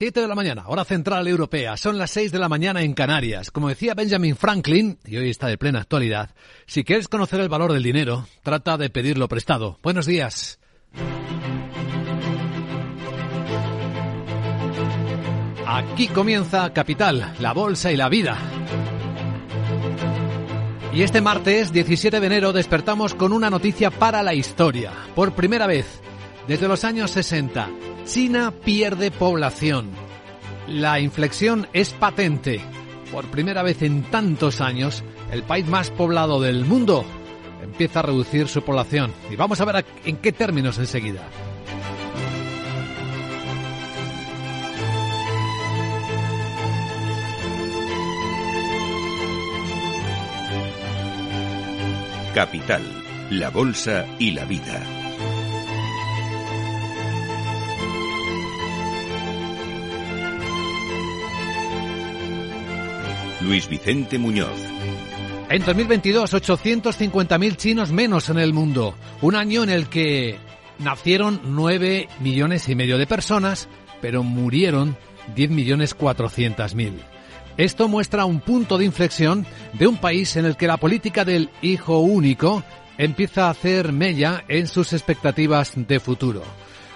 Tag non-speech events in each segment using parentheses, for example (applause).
7 de la mañana, hora central europea. Son las 6 de la mañana en Canarias. Como decía Benjamin Franklin, y hoy está de plena actualidad, si quieres conocer el valor del dinero, trata de pedirlo prestado. Buenos días. Aquí comienza Capital, la bolsa y la vida. Y este martes, 17 de enero, despertamos con una noticia para la historia. Por primera vez, desde los años 60, China pierde población. La inflexión es patente. Por primera vez en tantos años, el país más poblado del mundo empieza a reducir su población. Y vamos a ver en qué términos enseguida. Capital, la Bolsa y la Vida. Luis Vicente Muñoz. En 2022, 850.000 chinos menos en el mundo. Un año en el que nacieron 9 millones y medio de personas, pero murieron 10 millones 400 mil. Esto muestra un punto de inflexión de un país en el que la política del hijo único empieza a hacer mella en sus expectativas de futuro.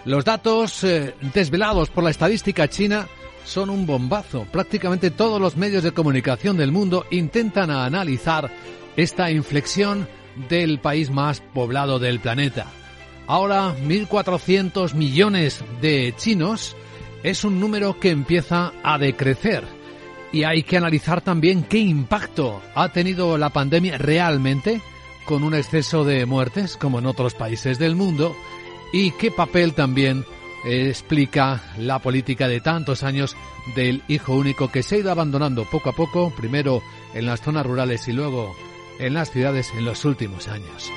Los datos eh, desvelados por la estadística china son un bombazo. Prácticamente todos los medios de comunicación del mundo intentan analizar esta inflexión del país más poblado del planeta. Ahora, 1.400 millones de chinos es un número que empieza a decrecer. Y hay que analizar también qué impacto ha tenido la pandemia realmente con un exceso de muertes, como en otros países del mundo, y qué papel también explica la política de tantos años del hijo único que se ha ido abandonando poco a poco, primero en las zonas rurales y luego en las ciudades en los últimos años.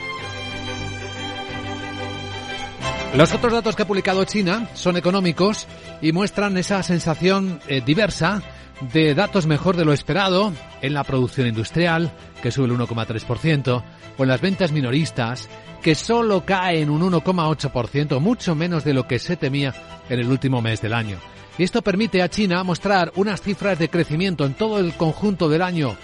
Los otros datos que ha publicado China son económicos y muestran esa sensación eh, diversa de datos mejor de lo esperado en la producción industrial, que sube el 1,3%, o en las ventas minoristas, que solo cae en un 1,8%, mucho menos de lo que se temía en el último mes del año. Y esto permite a China mostrar unas cifras de crecimiento en todo el conjunto del año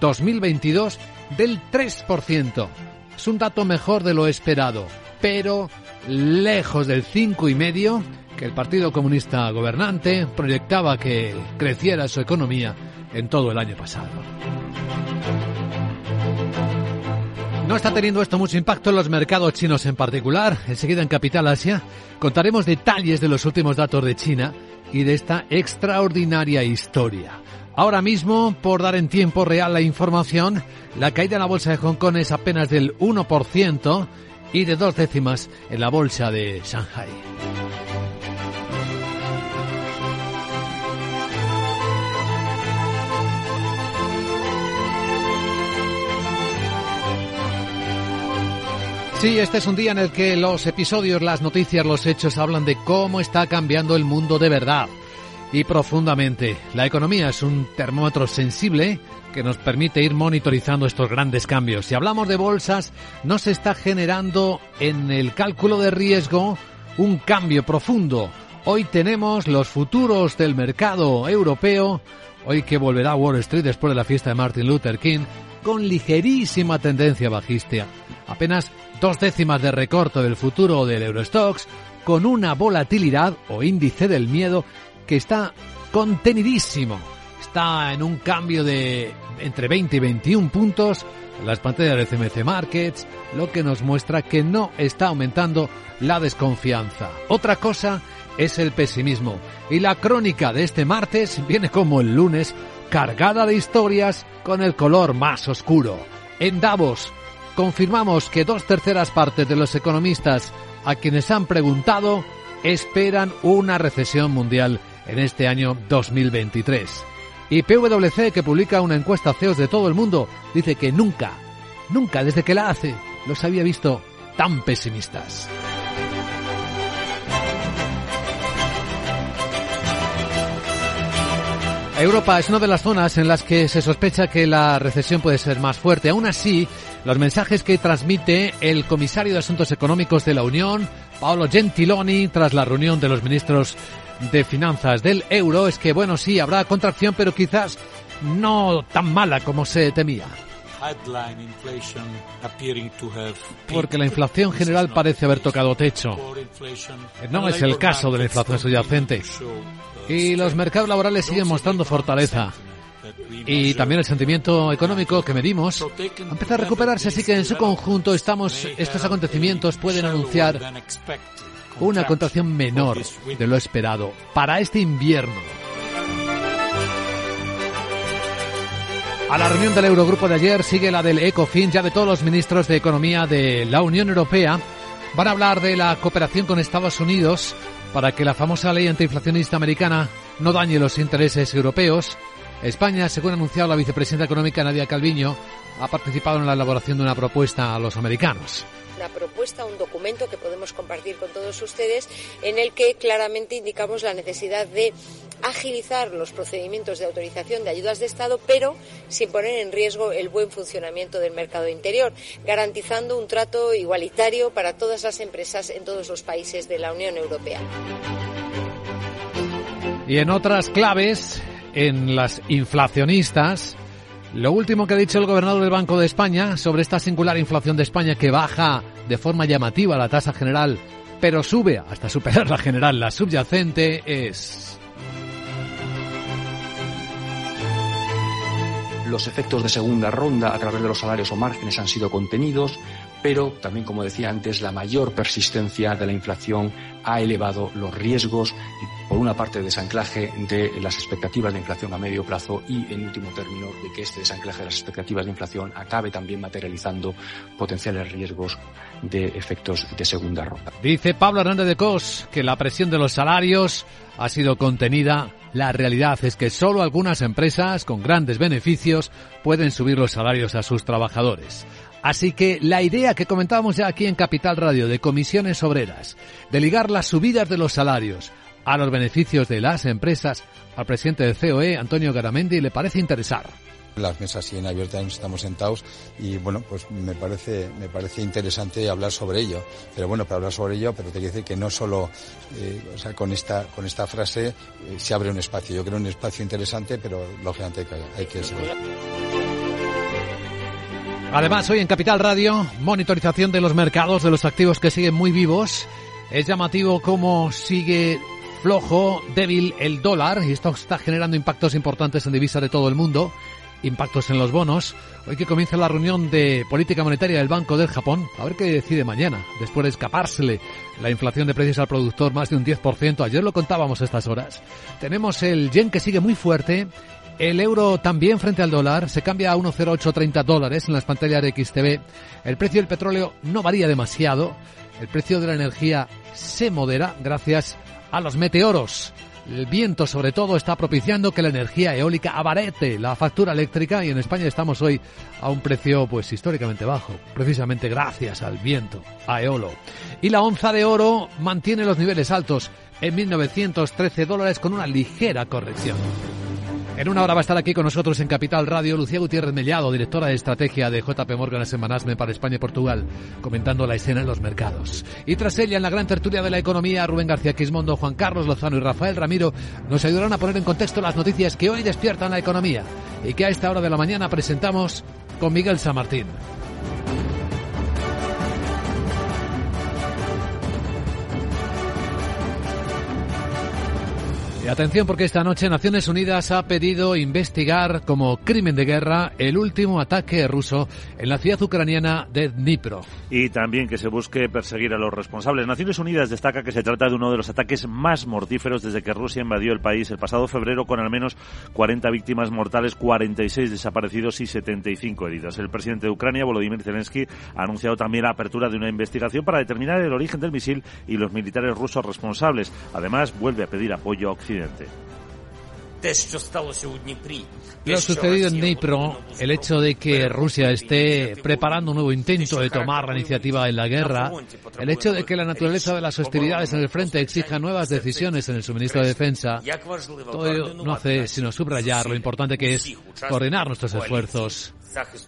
2022 del 3%. Es un dato mejor de lo esperado, pero lejos del 5,5% que el Partido Comunista gobernante proyectaba que creciera su economía en todo el año pasado. No está teniendo esto mucho impacto en los mercados chinos en particular. Enseguida en Capital Asia contaremos detalles de los últimos datos de China y de esta extraordinaria historia. Ahora mismo, por dar en tiempo real la información, la caída en la bolsa de Hong Kong es apenas del 1% y de dos décimas en la bolsa de Shanghai. Sí, este es un día en el que los episodios, las noticias, los hechos hablan de cómo está cambiando el mundo de verdad y profundamente. La economía es un termómetro sensible que nos permite ir monitorizando estos grandes cambios. Si hablamos de bolsas, no se está generando en el cálculo de riesgo un cambio profundo. Hoy tenemos los futuros del mercado europeo, hoy que volverá Wall Street después de la fiesta de Martin Luther King, con ligerísima tendencia bajista. Apenas dos décimas de recorte del futuro del Eurostox, con una volatilidad o índice del miedo que está contenidísimo. Está en un cambio de entre 20 y 21 puntos las pantallas de CMC Markets, lo que nos muestra que no está aumentando la desconfianza. Otra cosa es el pesimismo. Y la crónica de este martes viene como el lunes, cargada de historias con el color más oscuro. En Davos, confirmamos que dos terceras partes de los economistas a quienes han preguntado esperan una recesión mundial en este año 2023. Y PwC, que publica una encuesta a CEOs de todo el mundo, dice que nunca, nunca desde que la hace, los había visto tan pesimistas. Europa es una de las zonas en las que se sospecha que la recesión puede ser más fuerte. Aún así, los mensajes que transmite el comisario de Asuntos Económicos de la Unión, Paolo Gentiloni, tras la reunión de los ministros de finanzas del euro es que, bueno, sí, habrá contracción, pero quizás no tan mala como se temía. Porque la inflación general parece haber tocado techo. No es el caso de la inflación subyacente. Y los mercados laborales siguen mostrando fortaleza. Y también el sentimiento económico que medimos empieza a recuperarse, así que en su conjunto estamos, estos acontecimientos pueden anunciar una contracción menor de lo esperado para este invierno. A la reunión del Eurogrupo de ayer sigue la del ECOFIN, ya de todos los ministros de Economía de la Unión Europea. Van a hablar de la cooperación con Estados Unidos para que la famosa ley antiinflacionista americana no dañe los intereses europeos. España, según ha anunciado la vicepresidenta económica Nadia Calviño, ha participado en la elaboración de una propuesta a los americanos una propuesta, un documento que podemos compartir con todos ustedes en el que claramente indicamos la necesidad de agilizar los procedimientos de autorización de ayudas de Estado, pero sin poner en riesgo el buen funcionamiento del mercado interior, garantizando un trato igualitario para todas las empresas en todos los países de la Unión Europea. Y en otras claves, en las inflacionistas, lo último que ha dicho el gobernador del Banco de España sobre esta singular inflación de España que baja de forma llamativa la tasa general, pero sube hasta superar la general, la subyacente, es... Los efectos de segunda ronda a través de los salarios o márgenes han sido contenidos, pero también, como decía antes, la mayor persistencia de la inflación ha elevado los riesgos por una parte, desanclaje de las expectativas de inflación a medio plazo y, en último término, de que este desanclaje de las expectativas de inflación acabe también materializando potenciales riesgos de efectos de segunda ronda. Dice Pablo Hernández de Cos que la presión de los salarios ha sido contenida. La realidad es que solo algunas empresas con grandes beneficios pueden subir los salarios a sus trabajadores. Así que la idea que comentábamos ya aquí en Capital Radio de comisiones obreras, de ligar las subidas de los salarios a los beneficios de las empresas, al presidente del COE, Antonio Garamendi, le parece interesar. Las mesas siguen abiertas, estamos sentados y bueno, pues me parece, me parece interesante hablar sobre ello. Pero bueno, para hablar sobre ello, pero te quiero decir que no solo, eh, con esta, con esta frase eh, se abre un espacio. Yo creo un espacio interesante, pero lógicamente hay que, hay que Además, hoy en Capital Radio, monitorización de los mercados de los activos que siguen muy vivos. Es llamativo cómo sigue flojo, débil el dólar y esto está generando impactos importantes en divisas de todo el mundo, impactos en los bonos. Hoy que comienza la reunión de política monetaria del Banco del Japón, a ver qué decide mañana, después de escapársele la inflación de precios al productor más de un 10%. Ayer lo contábamos estas horas. Tenemos el yen que sigue muy fuerte. El euro también frente al dólar se cambia a 1,0830 dólares en las pantallas de XTV. El precio del petróleo no varía demasiado. El precio de la energía se modera gracias a los meteoros. El viento, sobre todo, está propiciando que la energía eólica abarete la factura eléctrica y en España estamos hoy a un precio, pues, históricamente bajo, precisamente gracias al viento, a eolo. Y la onza de oro mantiene los niveles altos en 1913 dólares con una ligera corrección. En una hora va a estar aquí con nosotros en Capital Radio Lucía Gutiérrez Mellado, directora de estrategia de JP Morgan Semanasme para España y Portugal, comentando la escena en los mercados. Y tras ella, en la gran tertulia de la economía, Rubén García Quismondo, Juan Carlos Lozano y Rafael Ramiro nos ayudarán a poner en contexto las noticias que hoy despiertan la economía y que a esta hora de la mañana presentamos con Miguel San Martín. Atención porque esta noche Naciones Unidas ha pedido investigar como crimen de guerra el último ataque ruso en la ciudad ucraniana de Dnipro. Y también que se busque perseguir a los responsables. Naciones Unidas destaca que se trata de uno de los ataques más mortíferos desde que Rusia invadió el país el pasado febrero con al menos 40 víctimas mortales, 46 desaparecidos y 75 heridos. El presidente de Ucrania, Volodymyr Zelensky, ha anunciado también la apertura de una investigación para determinar el origen del misil y los militares rusos responsables. Además, vuelve a pedir apoyo a Occidente. Lo sucedido en Dnipro, el hecho de que Rusia esté preparando un nuevo intento de tomar la iniciativa en la guerra, el hecho de que la naturaleza de las hostilidades en el frente exija nuevas decisiones en el suministro de defensa, todo ello no hace sino subrayar lo importante que es coordinar nuestros esfuerzos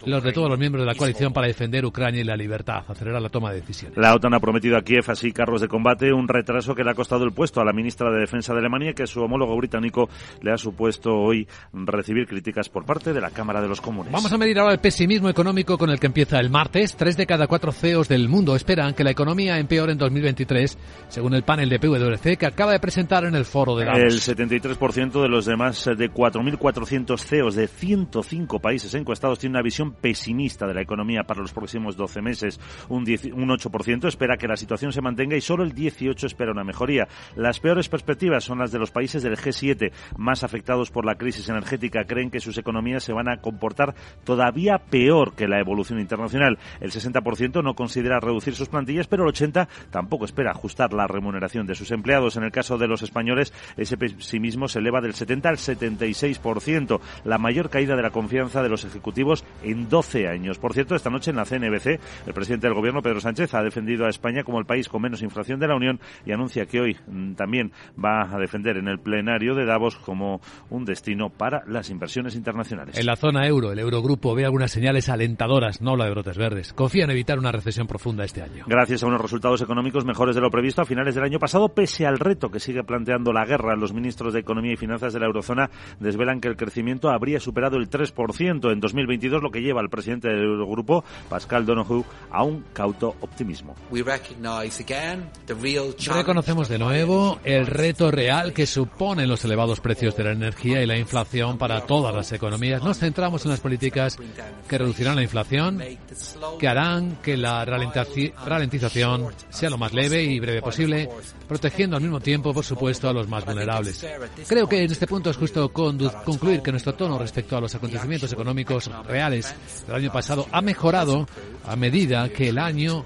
los de todos los miembros de la coalición para defender Ucrania y la libertad, acelerar la toma de decisiones. La OTAN ha prometido a Kiev así carros de combate, un retraso que le ha costado el puesto a la ministra de Defensa de Alemania, que su homólogo británico le ha supuesto hoy recibir críticas por parte de la Cámara de los Comunes. Vamos a medir ahora el pesimismo económico con el que empieza el martes. Tres de cada cuatro CEOs del mundo esperan que la economía empeore en 2023, según el panel de PwC que acaba de presentar en el foro de Davos. El 73% de los demás de 4.400 CEOs de 105 países encuestados una visión pesimista de la economía para los próximos 12 meses. Un, 10, un 8% espera que la situación se mantenga y solo el 18% espera una mejoría. Las peores perspectivas son las de los países del G7, más afectados por la crisis energética. Creen que sus economías se van a comportar todavía peor que la evolución internacional. El 60% no considera reducir sus plantillas, pero el 80% tampoco espera ajustar la remuneración de sus empleados. En el caso de los españoles, ese pesimismo se eleva del 70 al 76%, la mayor caída de la confianza de los ejecutivos en 12 años. Por cierto, esta noche en la CNBC, el presidente del gobierno, Pedro Sánchez, ha defendido a España como el país con menos inflación de la Unión y anuncia que hoy mm, también va a defender en el plenario de Davos como un destino para las inversiones internacionales. En la zona euro, el Eurogrupo ve algunas señales alentadoras, no la de brotes verdes. Confía en evitar una recesión profunda este año. Gracias a unos resultados económicos mejores de lo previsto a finales del año pasado, pese al reto que sigue planteando la guerra, los ministros de Economía y Finanzas de la eurozona desvelan que el crecimiento habría superado el 3% en 2022, lo que lleva al presidente del Eurogrupo, Pascal Donoghue, a un cauto optimismo. Reconocemos de nuevo el reto real que suponen los elevados precios de la energía y la inflación para todas las economías. Nos centramos en las políticas que reducirán la inflación, que harán que la ralentización sea lo más leve y breve posible, protegiendo al mismo tiempo, por supuesto, a los más vulnerables. Creo que en este punto es justo concluir que nuestro tono respecto a los acontecimientos económicos reales del año pasado ha mejorado a medida que el año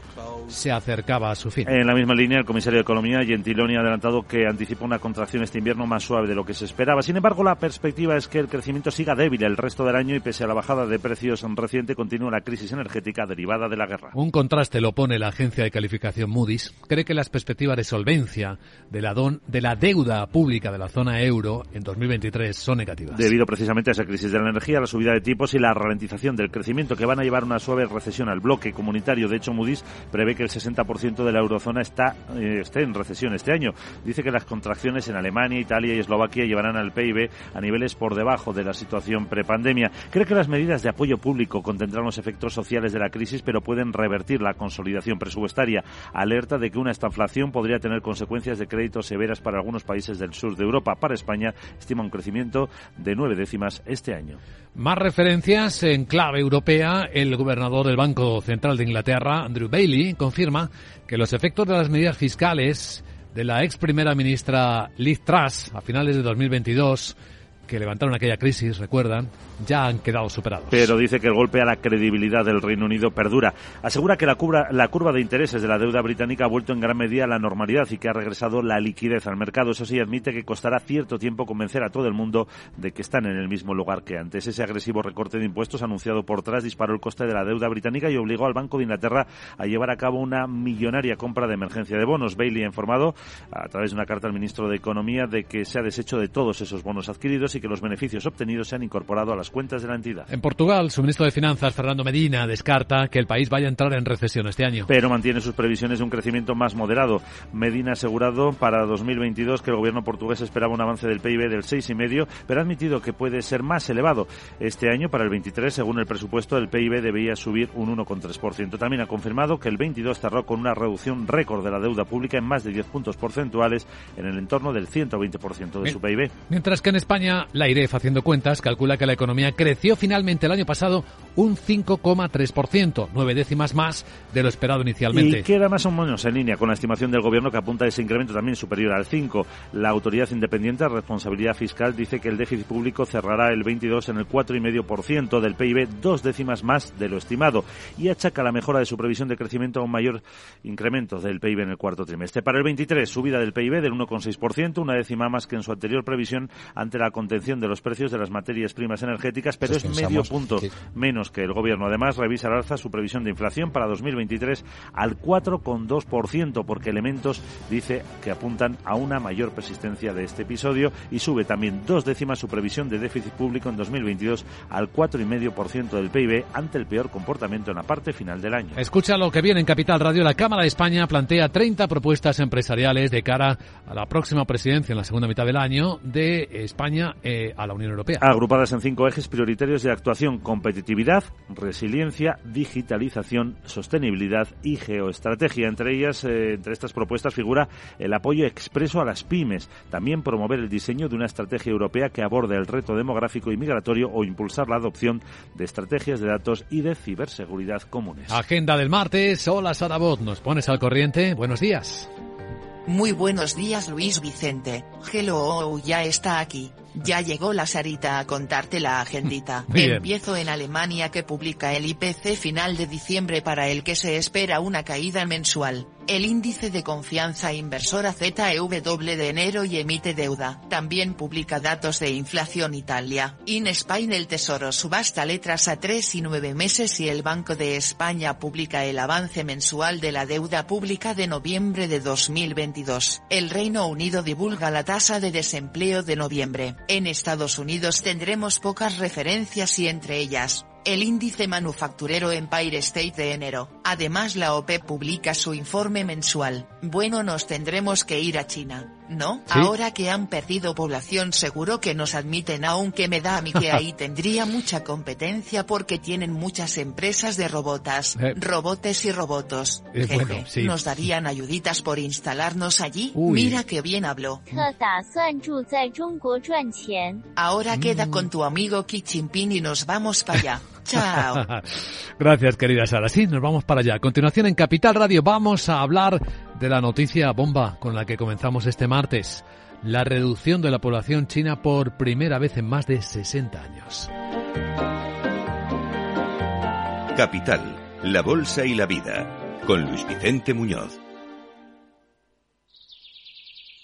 se acercaba a su fin. En la misma línea, el comisario de Economía, Gentiloni, ha adelantado que anticipa una contracción este invierno más suave de lo que se esperaba. Sin embargo, la perspectiva es que el crecimiento siga débil el resto del año y pese a la bajada de precios reciente, continúa la crisis energética derivada de la guerra. Un contraste lo pone la agencia de calificación Moody's. Cree que las perspectivas de solvencia de la, don, de la deuda pública de la zona euro en 2023 son negativas. Debido precisamente a esa crisis de la energía, la subida de tipos y la ralentización del crecimiento que van a llevar una suave recesión al bloque comunitario. De hecho, Moody's prevé que el 60% de la eurozona está eh, esté en recesión este año. Dice que las contracciones en Alemania, Italia y Eslovaquia llevarán al PIB a niveles por debajo de la situación prepandemia. Cree que las medidas de apoyo público contendrán los efectos sociales de la crisis, pero pueden revertir la consolidación presupuestaria. Alerta de que una estanflación podría tener consecuencias de créditos severas para algunos países del sur de Europa. Para España estima un crecimiento de nueve décimas este año. Más referencias en clave europea. El gobernador del Banco Central de Inglaterra, Andrew Bailey, confirma que los efectos de las medidas fiscales de la ex primera ministra Liz Truss a finales de 2022 que levantaron aquella crisis, recuerdan, ya han quedado superados. Pero dice que el golpe a la credibilidad del Reino Unido perdura. Asegura que la curva, la curva de intereses de la deuda británica ha vuelto en gran medida a la normalidad y que ha regresado la liquidez al mercado. Eso sí, admite que costará cierto tiempo convencer a todo el mundo de que están en el mismo lugar que antes. Ese agresivo recorte de impuestos anunciado por tras disparó el coste de la deuda británica y obligó al Banco de Inglaterra a llevar a cabo una millonaria compra de emergencia de bonos. Bailey ha informado a través de una carta al ministro de Economía de que se ha deshecho de todos esos bonos adquiridos y que los beneficios obtenidos se han incorporado a las cuentas de la entidad. En Portugal, su ministro de Finanzas, Fernando Medina, descarta que el país vaya a entrar en recesión este año. Pero mantiene sus previsiones de un crecimiento más moderado. Medina ha asegurado para 2022 que el gobierno portugués esperaba un avance del PIB del 6,5, pero ha admitido que puede ser más elevado. Este año, para el 23, según el presupuesto, el PIB debía subir un 1,3%. También ha confirmado que el 22 cerró con una reducción récord de la deuda pública en más de 10 puntos porcentuales en el entorno del 120% de su PIB. Mientras que en España, la IREF, haciendo cuentas, calcula que la economía creció finalmente el año pasado un 5,3%, nueve décimas más de lo esperado inicialmente. Y queda más o menos en línea con la estimación del gobierno que apunta a ese incremento también superior al 5. La autoridad independiente de responsabilidad fiscal dice que el déficit público cerrará el 22 en el 4,5% del PIB, dos décimas más de lo estimado, y achaca la mejora de su previsión de crecimiento a un mayor incremento del PIB en el cuarto trimestre. Para el 23, subida del PIB del 1,6%, una décima más que en su anterior previsión ante la contención de los precios de las materias primas energéticas, pero es medio punto menos menos que el gobierno. Además, revisa al alza su previsión de inflación para 2023 al 4,2%, porque elementos dice que apuntan a una mayor persistencia de este episodio y sube también dos décimas su previsión de déficit público en 2022 al 4,5% del PIB ante el peor comportamiento en la parte final del año. Escucha lo que viene en Capital Radio. La Cámara de España plantea 30 propuestas empresariales de cara a la próxima presidencia en la segunda mitad del año de España eh, a la Unión Europea. Agrupadas en cinco ejes prioritarios de actuación, competitividad, resiliencia, digitalización, sostenibilidad y geoestrategia. Entre ellas, eh, entre estas propuestas figura el apoyo expreso a las pymes, también promover el diseño de una estrategia europea que aborde el reto demográfico y migratorio o impulsar la adopción de estrategias de datos y de ciberseguridad comunes. Agenda del martes. Hola Sarabot, ¿nos pones al corriente? Buenos días. Muy buenos días Luis Vicente. Hello, ya está aquí. Ya llegó la Sarita a contarte la agendita. (laughs) Empiezo en Alemania que publica el IPC final de diciembre para el que se espera una caída mensual. El índice de confianza inversora ZEW de enero y emite deuda. También publica datos de inflación Italia. In Spain el Tesoro subasta letras a 3 y 9 meses y el Banco de España publica el avance mensual de la deuda pública de noviembre de 2022. El Reino Unido divulga la tasa de desempleo de noviembre. En Estados Unidos tendremos pocas referencias y entre ellas, el índice manufacturero Empire State de enero. Además la OPEP publica su informe mensual. Bueno, nos tendremos que ir a China, ¿no? Ahora que han perdido población seguro que nos admiten aunque me da a mí que ahí (laughs) tendría mucha competencia porque tienen muchas empresas de robotas, eh. robotes y robotos. Eh, Jeje. Nos darían ayuditas por instalarnos allí. Mira que bien habló. Ahora queda mm. con tu amigo Xi Jinping y nos vamos para allá. (laughs) Chao. (laughs) Gracias, querida Sara. Sí, nos vamos para allá. A continuación, en Capital Radio vamos a hablar de la noticia bomba con la que comenzamos este martes. La reducción de la población china por primera vez en más de 60 años. Capital, la Bolsa y la Vida, con Luis Vicente Muñoz.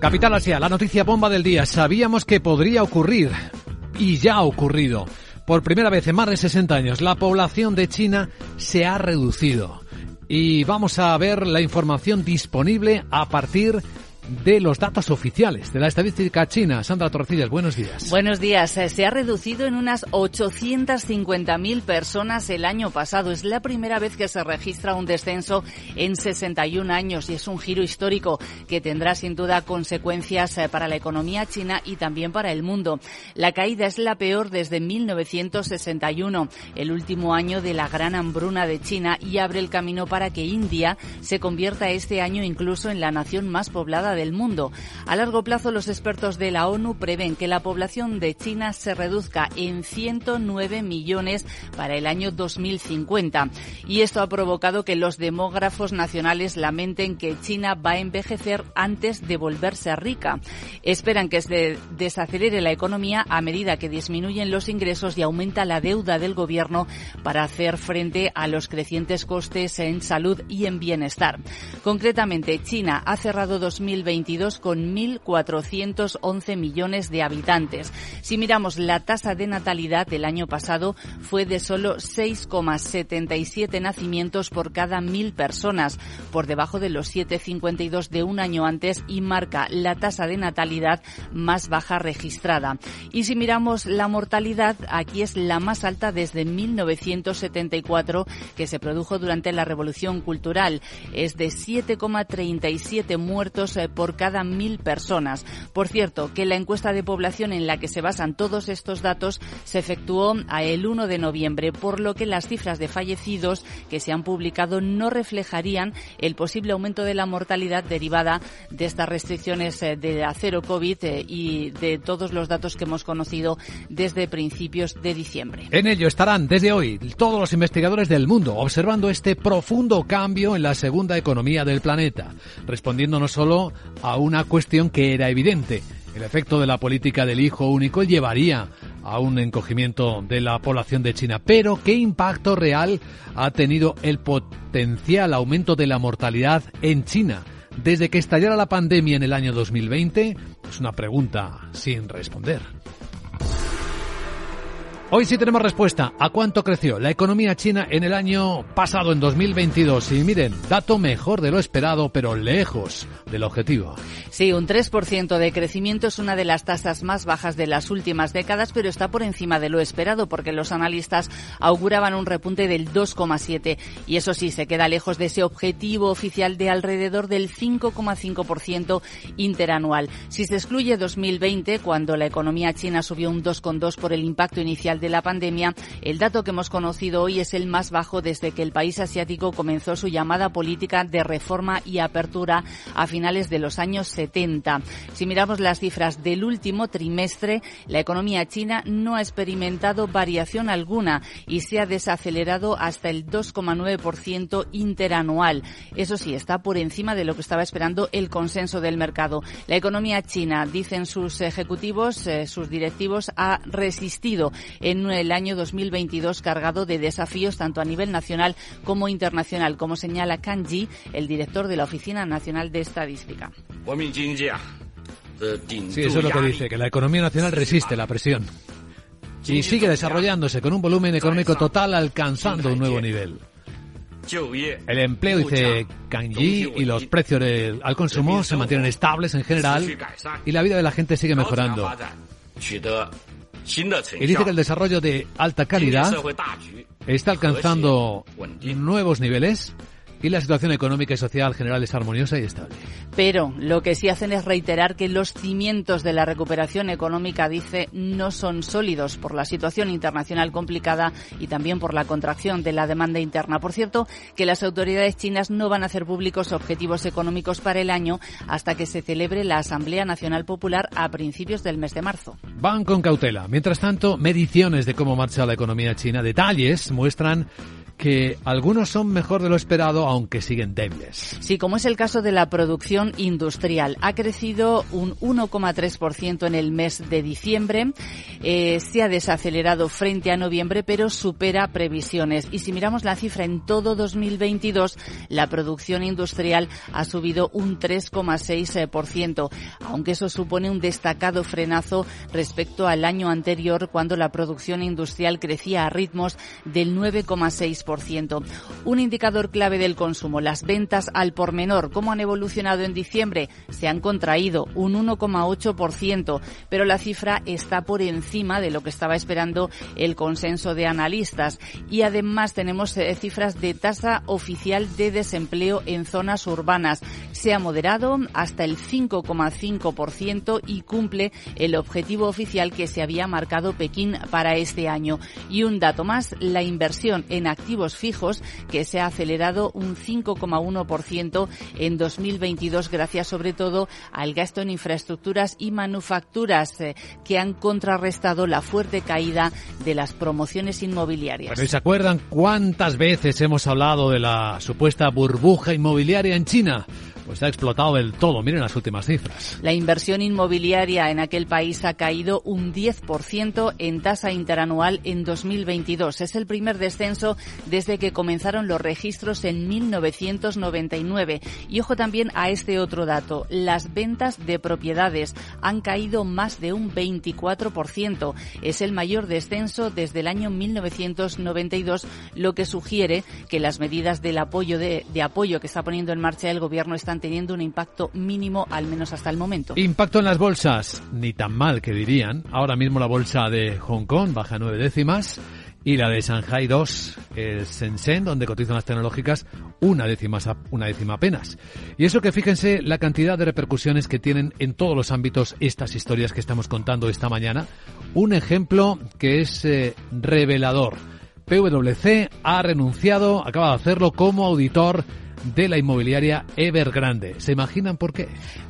Capital Asia, la noticia bomba del día. Sabíamos que podría ocurrir y ya ha ocurrido. Por primera vez en más de 60 años, la población de China se ha reducido. Y vamos a ver la información disponible a partir los datos oficiales de la estadística china. Sandra Torcillas, buenos días. Buenos días. Eh, Se ha reducido en unas 850.000 personas el año pasado. Es la primera vez que se registra un descenso en 61 años y es un giro histórico que tendrá sin duda consecuencias eh, para la economía china y también para el mundo. La caída es la peor desde 1961, el último año de la gran hambruna de China y abre el camino para que India se convierta este año incluso en la nación más poblada del mundo. A largo plazo, los expertos de la ONU prevén que la población de China se reduzca en 109 millones para el año 2050. Y esto ha provocado que los demógrafos nacionales lamenten que China va a envejecer antes de volverse rica. Esperan que se desacelere la economía a medida que disminuyen los ingresos y aumenta la deuda del gobierno para hacer frente a los crecientes costes en salud y en bienestar. Concretamente, China ha cerrado 2022 con 1.411 millones de habitantes. Si miramos la tasa de natalidad del año pasado fue de solo 6,77 nacimientos por cada mil personas, por debajo de los 7,52 de un año antes y marca la tasa de natalidad más baja registrada. Y si miramos la mortalidad, aquí es la más alta desde 1974 que se produjo durante la Revolución Cultural. Es de 7,37 muertos por cada mil personas. Por cierto, que la encuesta de población en la que se basan todos estos datos se efectuó a el 1 de noviembre, por lo que las cifras de fallecidos que se han publicado no reflejarían el posible aumento de la mortalidad derivada de estas restricciones eh, de acero COVID eh, y de todos los datos que hemos conocido desde principios de diciembre. En ello estarán desde hoy todos los investigadores del mundo observando este profundo cambio en la segunda economía del planeta, respondiendo no solo a una cuestión que era evidente, el efecto de la política del hijo único llevaría a un encogimiento de la población de China. Pero, ¿qué impacto real ha tenido el potencial aumento de la mortalidad en China? Desde que estallara la pandemia en el año 2020, es una pregunta sin responder. Hoy sí tenemos respuesta. ¿A cuánto creció la economía china en el año pasado, en 2022? Y miren, dato mejor de lo esperado, pero lejos del objetivo. Sí, un 3% de crecimiento es una de las tasas más bajas de las últimas décadas, pero está por encima de lo esperado porque los analistas auguraban un repunte del 2,7 y eso sí, se queda lejos de ese objetivo oficial de alrededor del 5,5% interanual. Si se excluye 2020, cuando la economía china subió un 2,2 por el impacto inicial de la pandemia, el dato que hemos conocido hoy es el más bajo desde que el país asiático comenzó su llamada política de reforma y apertura a finales de los años 70. Si miramos las cifras del último trimestre, la economía china no ha experimentado variación alguna y se ha desacelerado hasta el 2,9% interanual. Eso sí, está por encima de lo que estaba esperando el consenso del mercado. La economía china, dicen sus ejecutivos, eh, sus directivos, ha resistido en el año 2022 cargado de desafíos tanto a nivel nacional como internacional, como señala Kan Ji, el director de la Oficina Nacional de Estadística. Sí, eso es lo que dice, que la economía nacional resiste la presión y sigue desarrollándose con un volumen económico total alcanzando un nuevo nivel. El empleo, dice Kanji, y los precios al consumo se mantienen estables en general y la vida de la gente sigue mejorando. Y dice que el desarrollo de alta calidad está alcanzando nuevos niveles y la situación económica y social general es armoniosa y estable. Pero lo que sí hacen es reiterar que los cimientos de la recuperación económica, dice, no son sólidos por la situación internacional complicada y también por la contracción de la demanda interna. Por cierto, que las autoridades chinas no van a hacer públicos objetivos económicos para el año hasta que se celebre la Asamblea Nacional Popular a principios del mes de marzo. Van con cautela. Mientras tanto, mediciones de cómo marcha la economía china, detalles muestran que algunos son mejor de lo esperado, aunque siguen débiles. Sí, como es el caso de la producción industrial. Ha crecido un 1,3% en el mes de diciembre. Eh, se ha desacelerado frente a noviembre, pero supera previsiones. Y si miramos la cifra en todo 2022, la producción industrial ha subido un 3,6%, aunque eso supone un destacado frenazo respecto al año anterior, cuando la producción industrial crecía a ritmos del 9,6%. Un indicador clave del consumo, las ventas al por menor. ¿Cómo han evolucionado en diciembre? Se han contraído un 1,8%, pero la cifra está por encima de lo que estaba esperando el consenso de analistas. Y además tenemos eh, cifras de tasa oficial de desempleo en zonas urbanas. Se ha moderado hasta el 5,5% y cumple el objetivo oficial que se había marcado Pekín para este año. Y un dato más, la inversión en activos fijos, que se ha acelerado un 5,1% en 2022, gracias sobre todo al gasto en infraestructuras y manufacturas, eh, que han contrarrestado la fuerte caída de las promociones inmobiliarias. ¿se acuerdan cuántas veces hemos hablado de la supuesta burbuja inmobiliaria en China? pues ha explotado del todo. Miren las últimas cifras. La inversión inmobiliaria en aquel país ha caído un 10% en tasa interanual en 2022. Es el primer descenso desde que comenzaron los registros en 1999. Y ojo también a este otro dato. Las ventas de propiedades han caído más de un 24%. Es el mayor descenso desde el año 1992, lo que sugiere que las medidas del apoyo de, apoyo que está poniendo en marcha el gobierno están teniendo un impacto mínimo, al menos hasta el momento. Impacto en las bolsas, ni tan mal que dirían. Ahora mismo la bolsa de Hong Kong baja nueve décimas y la de Shanghai 2, el Shenzhen, donde cotizan las tecnológicas, una décima, una décima apenas. Y eso que fíjense la cantidad de repercusiones que tienen en todos los ámbitos estas historias que estamos contando esta mañana. Un ejemplo que es eh, revelador. PwC ha renunciado, acaba de hacerlo como auditor de la inmobiliaria Evergrande. ¿Se imaginan por qué?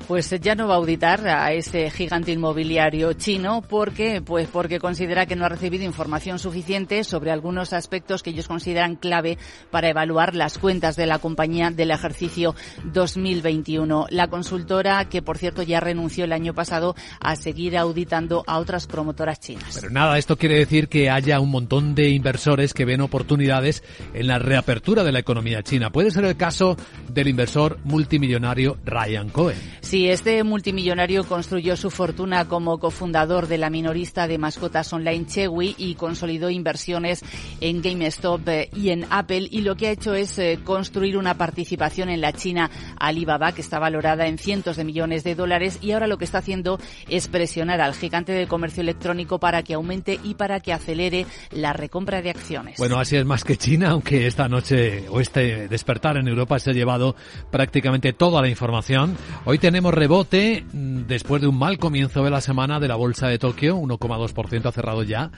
Pues ya no va a auditar a ese gigante inmobiliario chino porque pues porque considera que no ha recibido información suficiente sobre algunos aspectos que ellos consideran clave para evaluar las cuentas de la compañía del ejercicio 2021. La consultora que por cierto ya renunció el año pasado a seguir auditando a otras promotoras chinas. Pero nada, esto quiere decir que haya un montón de inversores que ven oportunidades en la reapertura de la economía china. Puede ser el caso del inversor multimillonario Ryan Cohen. Sí, este multimillonario construyó su fortuna como cofundador de la minorista de mascotas online Chewy y consolidó inversiones en GameStop eh, y en Apple y lo que ha hecho es eh, construir una participación en la China Alibaba que está valorada en cientos de millones de dólares y ahora lo que está haciendo es presionar al gigante de comercio electrónico para que aumente y para que acelere la recompra de acciones. Bueno, así es más que China, aunque esta noche o este despertar en Europa se ha llevado prácticamente toda la información. Hoy tenemos rebote mm, después de un mal comienzo de la semana de la bolsa de Tokio, 1,2% ha cerrado ya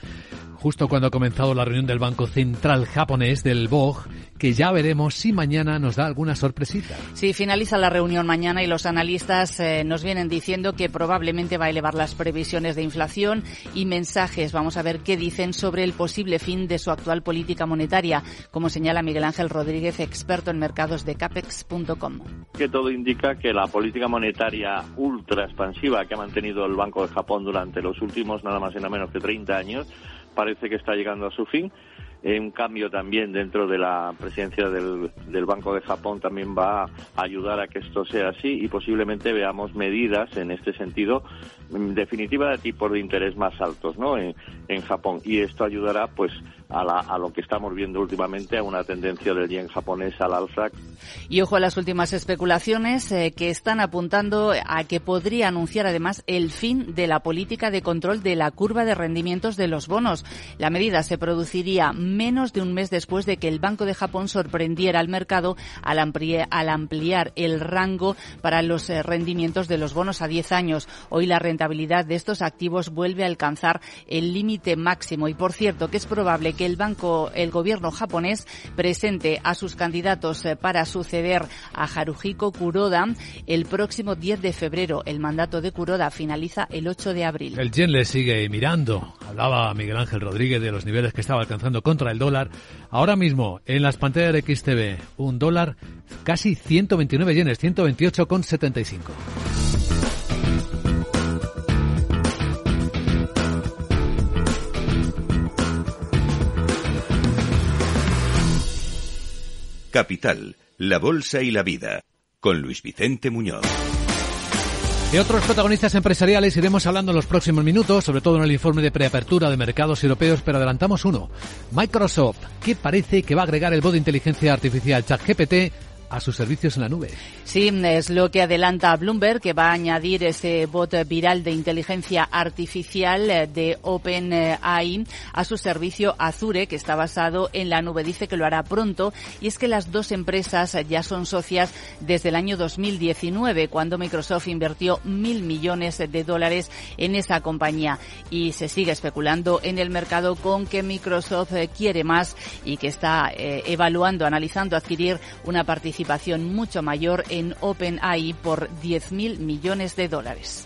justo cuando ha comenzado la reunión del Banco Central japonés del BOG, que ya veremos si mañana nos da alguna sorpresita. Sí, finaliza la reunión mañana y los analistas eh, nos vienen diciendo que probablemente va a elevar las previsiones de inflación y mensajes. Vamos a ver qué dicen sobre el posible fin de su actual política monetaria, como señala Miguel Ángel Rodríguez, experto en mercados de capex.com. Que todo indica que la política monetaria ultra expansiva que ha mantenido el Banco de Japón durante los últimos nada más y nada menos que 30 años parece que está llegando a su fin. Un cambio también dentro de la presidencia del, del, Banco de Japón también va a ayudar a que esto sea así y posiblemente veamos medidas en este sentido, en definitiva, de tipos de interés más altos ¿no? en, en Japón. Y esto ayudará pues a, lo que estamos viendo últimamente, a una tendencia del yen japonés al alza. Y ojo a las últimas especulaciones eh, que están apuntando a que podría anunciar además el fin de la política de control de la curva de rendimientos de los bonos. La medida se produciría menos de un mes después de que el Banco de Japón sorprendiera al mercado al, ampliar, al ampliar el rango para los eh, rendimientos de los bonos a 10 años. Hoy la rentabilidad de estos activos vuelve a alcanzar el límite máximo y por cierto que es probable que el banco, el gobierno japonés presente a sus candidatos eh, para suceder a Haruhiko Kuroda el próximo 10 de febrero. El mandato de Kuroda finaliza el 8 de abril. El yen le sigue mirando. Hablaba Miguel Ángel Rodríguez de los niveles que estaba alcanzando contra el dólar. Ahora mismo, en las pantallas de XTV, un dólar casi 129 yenes, 128,75. Capital, la Bolsa y la Vida, con Luis Vicente Muñoz. De otros protagonistas empresariales iremos hablando en los próximos minutos, sobre todo en el informe de preapertura de mercados europeos, pero adelantamos uno. Microsoft, que parece que va a agregar el bot de inteligencia artificial ChatGPT a sus servicios en la nube. Sí, es lo que adelanta Bloomberg, que va a añadir ese bot viral de inteligencia artificial eh, de OpenAI a su servicio Azure, que está basado en la nube. Dice que lo hará pronto y es que las dos empresas ya son socias desde el año 2019, cuando Microsoft invirtió mil millones de dólares en esa compañía. Y se sigue especulando en el mercado con que Microsoft quiere más y que está eh, evaluando, analizando adquirir una participación participación mucho mayor en OpenAI por 10.000 millones de dólares.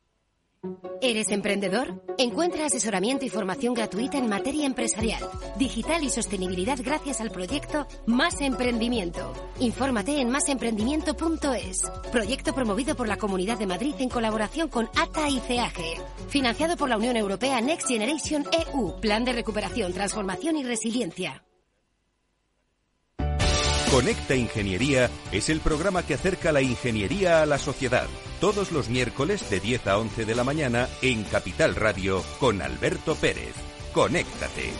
¿Eres emprendedor? Encuentra asesoramiento y formación gratuita en materia empresarial, digital y sostenibilidad gracias al proyecto Más Emprendimiento. Infórmate en másemprendimiento.es. Proyecto promovido por la Comunidad de Madrid en colaboración con ATA y CEAGE. Financiado por la Unión Europea Next Generation EU. Plan de recuperación, transformación y resiliencia. Conecta Ingeniería es el programa que acerca la ingeniería a la sociedad. Todos los miércoles de 10 a 11 de la mañana en Capital Radio con Alberto Pérez. Conéctate.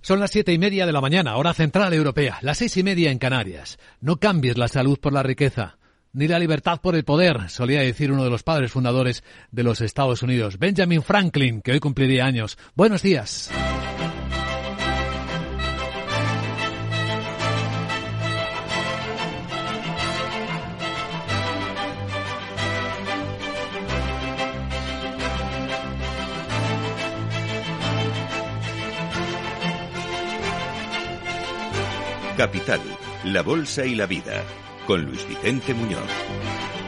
Son las siete y media de la mañana, hora central europea, las seis y media en Canarias. No cambies la salud por la riqueza ni la libertad por el poder, solía decir uno de los padres fundadores de los Estados Unidos, Benjamin Franklin, que hoy cumpliría años. Buenos días. Capital, la Bolsa y la Vida con Luis Vicente Muñoz.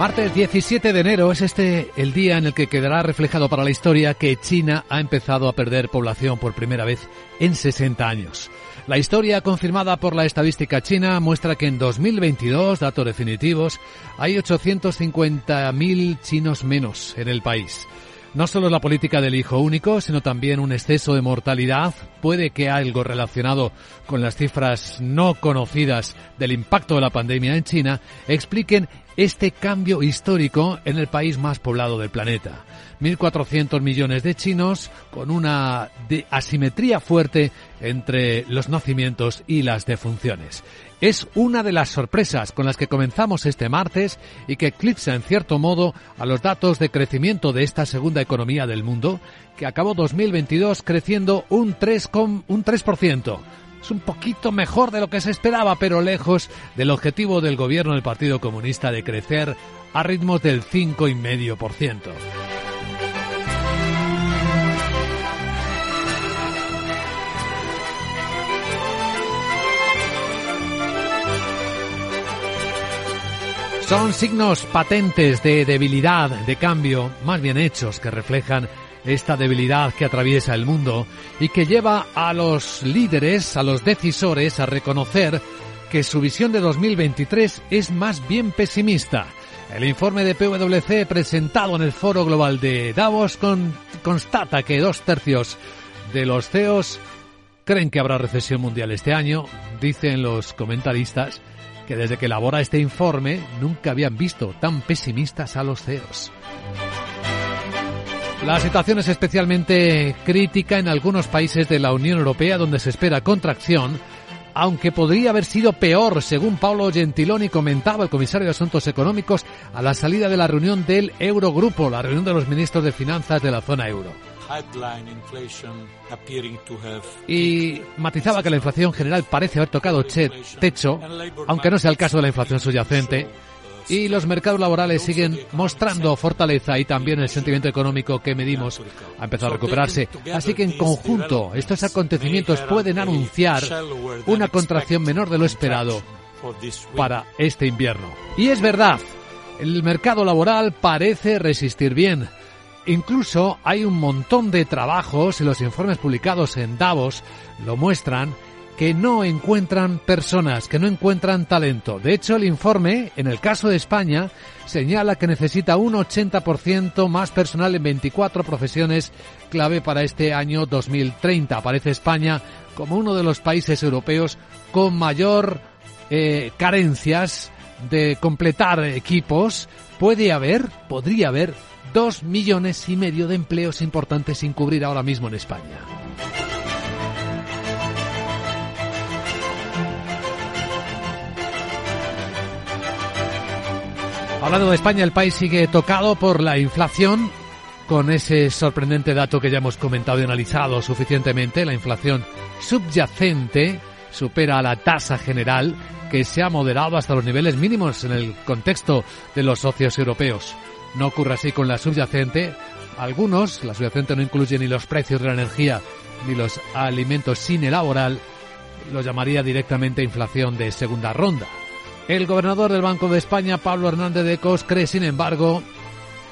Martes 17 de enero es este el día en el que quedará reflejado para la historia que China ha empezado a perder población por primera vez en 60 años. La historia confirmada por la estadística china muestra que en 2022, datos definitivos, hay 850.000 chinos menos en el país. No solo la política del hijo único, sino también un exceso de mortalidad, puede que algo relacionado con las cifras no conocidas del impacto de la pandemia en China, expliquen este cambio histórico en el país más poblado del planeta. 1.400 millones de chinos con una asimetría fuerte entre los nacimientos y las defunciones. Es una de las sorpresas con las que comenzamos este martes y que eclipsa en cierto modo a los datos de crecimiento de esta segunda economía del mundo, que acabó 2022 creciendo un 3%. Un 3%. Es un poquito mejor de lo que se esperaba, pero lejos del objetivo del gobierno del Partido Comunista de crecer a ritmos del 5,5%. Son signos patentes de debilidad, de cambio, más bien hechos que reflejan esta debilidad que atraviesa el mundo y que lleva a los líderes, a los decisores, a reconocer que su visión de 2023 es más bien pesimista. El informe de PwC presentado en el Foro Global de Davos constata que dos tercios de los CEOs creen que habrá recesión mundial este año, dicen los comentaristas, que desde que elabora este informe nunca habían visto tan pesimistas a los CEOs. La situación es especialmente crítica en algunos países de la Unión Europea donde se espera contracción, aunque podría haber sido peor, según Paolo Gentiloni comentaba el comisario de Asuntos Económicos a la salida de la reunión del Eurogrupo, la reunión de los ministros de Finanzas de la zona euro. Y matizaba que la inflación general parece haber tocado techo, aunque no sea el caso de la inflación subyacente. Y los mercados laborales siguen mostrando fortaleza y también el sentimiento económico que medimos ha empezado a recuperarse. Así que en conjunto estos acontecimientos pueden anunciar una contracción menor de lo esperado para este invierno. Y es verdad, el mercado laboral parece resistir bien. Incluso hay un montón de trabajos y los informes publicados en Davos lo muestran que no encuentran personas, que no encuentran talento. De hecho, el informe, en el caso de España, señala que necesita un 80% más personal en 24 profesiones clave para este año 2030. Aparece España como uno de los países europeos con mayor eh, carencias de completar equipos. Puede haber, podría haber dos millones y medio de empleos importantes sin cubrir ahora mismo en España. Hablando de España, el país sigue tocado por la inflación, con ese sorprendente dato que ya hemos comentado y analizado suficientemente. La inflación subyacente supera a la tasa general, que se ha moderado hasta los niveles mínimos en el contexto de los socios europeos. No ocurre así con la subyacente. Algunos, la subyacente no incluye ni los precios de la energía ni los alimentos sin elaborar, lo llamaría directamente inflación de segunda ronda. El gobernador del Banco de España, Pablo Hernández de Cos, cree, sin embargo,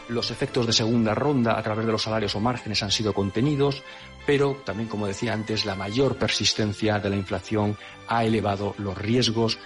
los efectos de segunda ronda a través de los salarios o márgenes han sido contenidos, pero también, como decía antes, la mayor persistencia de la inflación ha elevado los riesgos,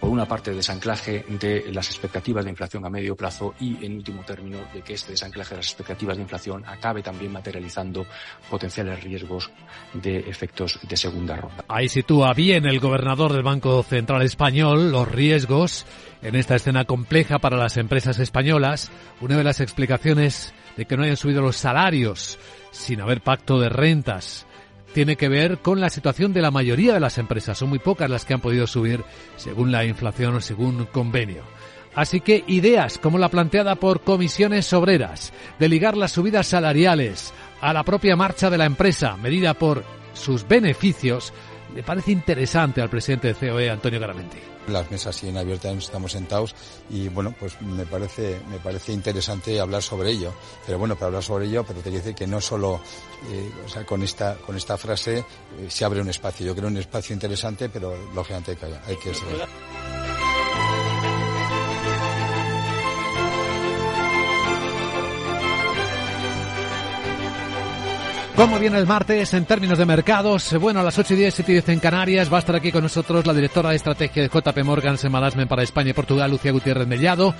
por una parte, de desanclaje de las expectativas de inflación a medio plazo y, en último término, de que este desanclaje de las expectativas de inflación acabe también materializando potenciales riesgos de efectos de segunda ronda. Ahí sitúa bien el gobernador del Banco Central Español los riesgos en esta escena compleja para las empresas españolas. Una de las explicaciones de que no hayan subido los salarios sin haber pacto de rentas tiene que ver con la situación de la mayoría de las empresas. Son muy pocas las que han podido subir según la inflación o según convenio. Así que ideas como la planteada por comisiones obreras de ligar las subidas salariales a la propia marcha de la empresa, medida por sus beneficios, le parece interesante al presidente de COE, Antonio Garamenti. Las mesas siguen abiertas, estamos sentados y bueno, pues me parece, me parece interesante hablar sobre ello. Pero bueno, para hablar sobre ello, pero te quiero decir que no solo, eh, o sea, con esta, con esta frase eh, se abre un espacio. Yo creo un espacio interesante, pero lógicamente hay que, hay que ser. ¿Cómo viene el martes en términos de mercados? Bueno, a las 8 y 10, 7 y 10 en Canarias va a estar aquí con nosotros la directora de estrategia de JP Morgan Management para España y Portugal, Lucía Gutiérrez Mellado,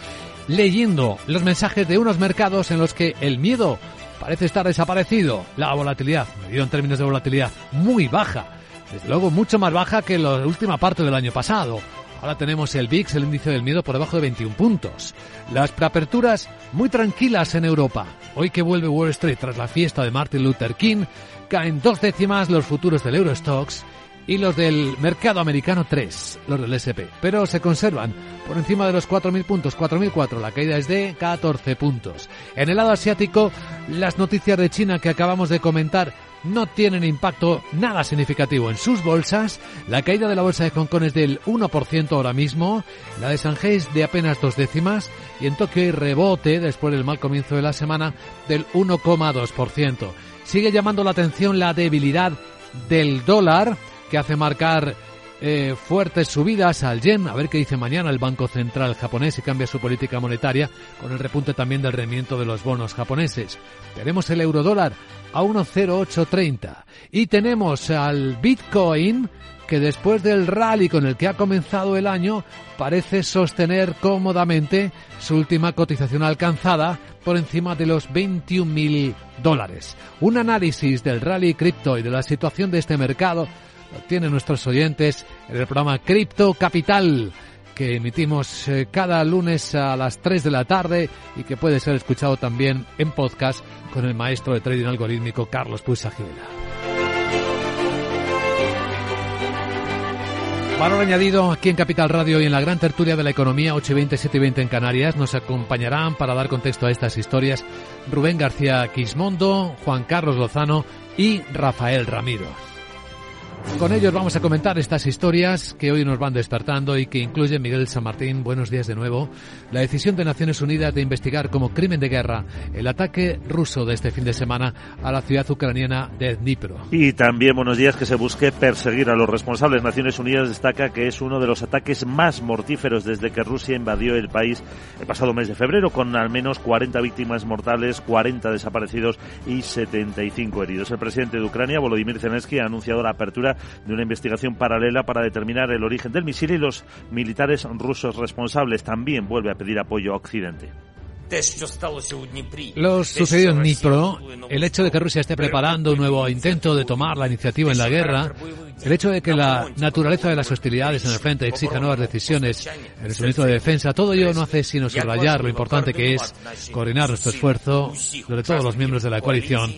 leyendo los mensajes de unos mercados en los que el miedo parece estar desaparecido. La volatilidad, medido en términos de volatilidad, muy baja. Desde luego, mucho más baja que la última parte del año pasado. Ahora tenemos el VIX, el índice del miedo, por debajo de 21 puntos. Las preaperturas muy tranquilas en Europa. Hoy que vuelve Wall Street tras la fiesta de Martin Luther King, caen dos décimas los futuros del Eurostox y los del mercado americano 3, los del SP. Pero se conservan por encima de los 4.000 puntos, 4.004. La caída es de 14 puntos. En el lado asiático, las noticias de China que acabamos de comentar no tienen impacto nada significativo en sus bolsas. La caída de la bolsa de Hong Kong es del 1% ahora mismo, la de Shanghai es de apenas dos décimas y en Tokio hay rebote después del mal comienzo de la semana del 1,2%. Sigue llamando la atención la debilidad del dólar que hace marcar eh, fuertes subidas al yen. A ver qué dice mañana el Banco Central japonés y cambia su política monetaria con el repunte también del rendimiento de los bonos japoneses. Tenemos el euro dólar a 1,0830 y tenemos al Bitcoin que después del rally con el que ha comenzado el año parece sostener cómodamente su última cotización alcanzada por encima de los 21.000 dólares. Un análisis del rally cripto y de la situación de este mercado lo tienen nuestros oyentes en el programa Cripto Capital que emitimos eh, cada lunes a las 3 de la tarde y que puede ser escuchado también en podcast con el maestro de trading algorítmico Carlos Puisagila. Valor añadido aquí en Capital Radio y en la gran tertulia de la economía 820 720 en Canarias nos acompañarán para dar contexto a estas historias Rubén García Quismondo, Juan Carlos Lozano y Rafael Ramiro. Con ellos vamos a comentar estas historias que hoy nos van despertando y que incluyen Miguel San Martín. Buenos días de nuevo. La decisión de Naciones Unidas de investigar como crimen de guerra el ataque ruso de este fin de semana a la ciudad ucraniana de Dnipro. Y también buenos días que se busque perseguir a los responsables. Naciones Unidas destaca que es uno de los ataques más mortíferos desde que Rusia invadió el país el pasado mes de febrero, con al menos 40 víctimas mortales, 40 desaparecidos y 75 heridos. El presidente de Ucrania, Volodymyr Zelensky, ha anunciado la apertura de una investigación paralela para determinar el origen del misil y los militares rusos responsables. También vuelve a pedir apoyo a Occidente. Lo sucedido en Dnipro, el hecho de que Rusia esté preparando un nuevo intento de tomar la iniciativa en la guerra, el hecho de que la naturaleza de las hostilidades en el frente exija nuevas decisiones en el suministro de defensa, todo ello no hace sino subrayar lo importante que es coordinar nuestro esfuerzo, sobre todos los miembros de la coalición,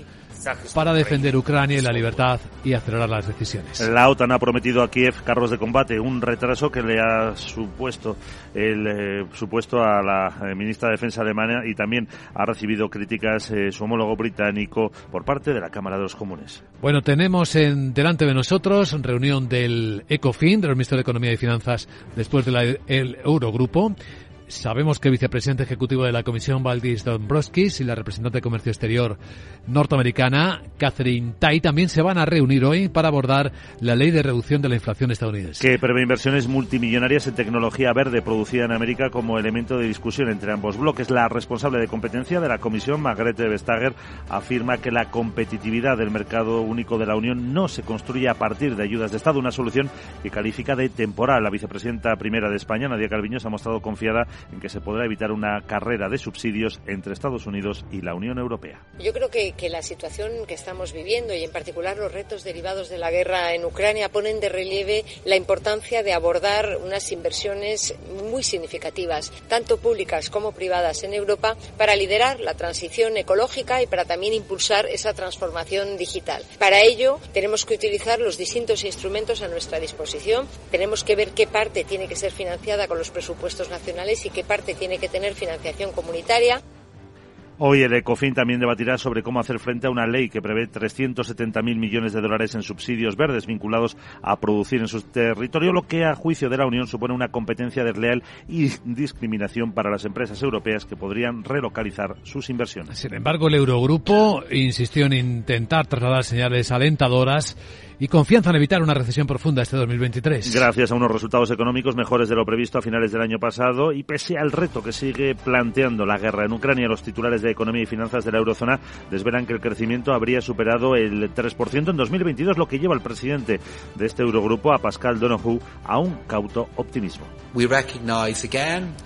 para defender Ucrania y la libertad y acelerar las decisiones. La OTAN ha prometido a Kiev carros de combate, un retraso que le ha supuesto el eh, supuesto a la eh, ministra de Defensa alemana y también ha recibido críticas eh, su homólogo británico por parte de la Cámara de los Comunes. Bueno, tenemos en, delante de nosotros reunión del ECOFIN, de los ministros de Economía y Finanzas, después del Eurogrupo. Sabemos que el vicepresidente ejecutivo de la Comisión, Valdis Dombrovskis, y la representante de Comercio Exterior norteamericana, Catherine Tai, también se van a reunir hoy para abordar la ley de reducción de la inflación estadounidense. Que prevé inversiones multimillonarias en tecnología verde producida en América como elemento de discusión entre ambos bloques. La responsable de competencia de la Comisión, Margrethe Vestager, afirma que la competitividad del mercado único de la Unión no se construye a partir de ayudas de Estado, una solución que califica de temporal. La vicepresidenta primera de España, Nadia Calviño, se ha mostrado confiada en que se podrá evitar una carrera de subsidios entre Estados Unidos y la Unión Europea. Yo creo que, que la situación que estamos viviendo y en particular los retos derivados de la guerra en Ucrania ponen de relieve la importancia de abordar unas inversiones muy significativas, tanto públicas como privadas en Europa, para liderar la transición ecológica y para también impulsar esa transformación digital. Para ello tenemos que utilizar los distintos instrumentos a nuestra disposición, tenemos que ver qué parte tiene que ser financiada con los presupuestos nacionales y qué parte tiene que tener financiación comunitaria. Hoy el ECOFIN también debatirá sobre cómo hacer frente a una ley que prevé 370.000 millones de dólares en subsidios verdes vinculados a producir en su territorio, lo que a juicio de la Unión supone una competencia desleal y discriminación para las empresas europeas que podrían relocalizar sus inversiones. Sin embargo, el Eurogrupo insistió en intentar trasladar señales alentadoras y confianza en evitar una recesión profunda este 2023. Gracias a unos resultados económicos mejores de lo previsto a finales del año pasado y pese al reto que sigue planteando la guerra en Ucrania, los titulares de Economía y Finanzas de la Eurozona desvelan que el crecimiento habría superado el 3% en 2022, lo que lleva al presidente de este Eurogrupo, a Pascal Donoghue, a un cauto optimismo.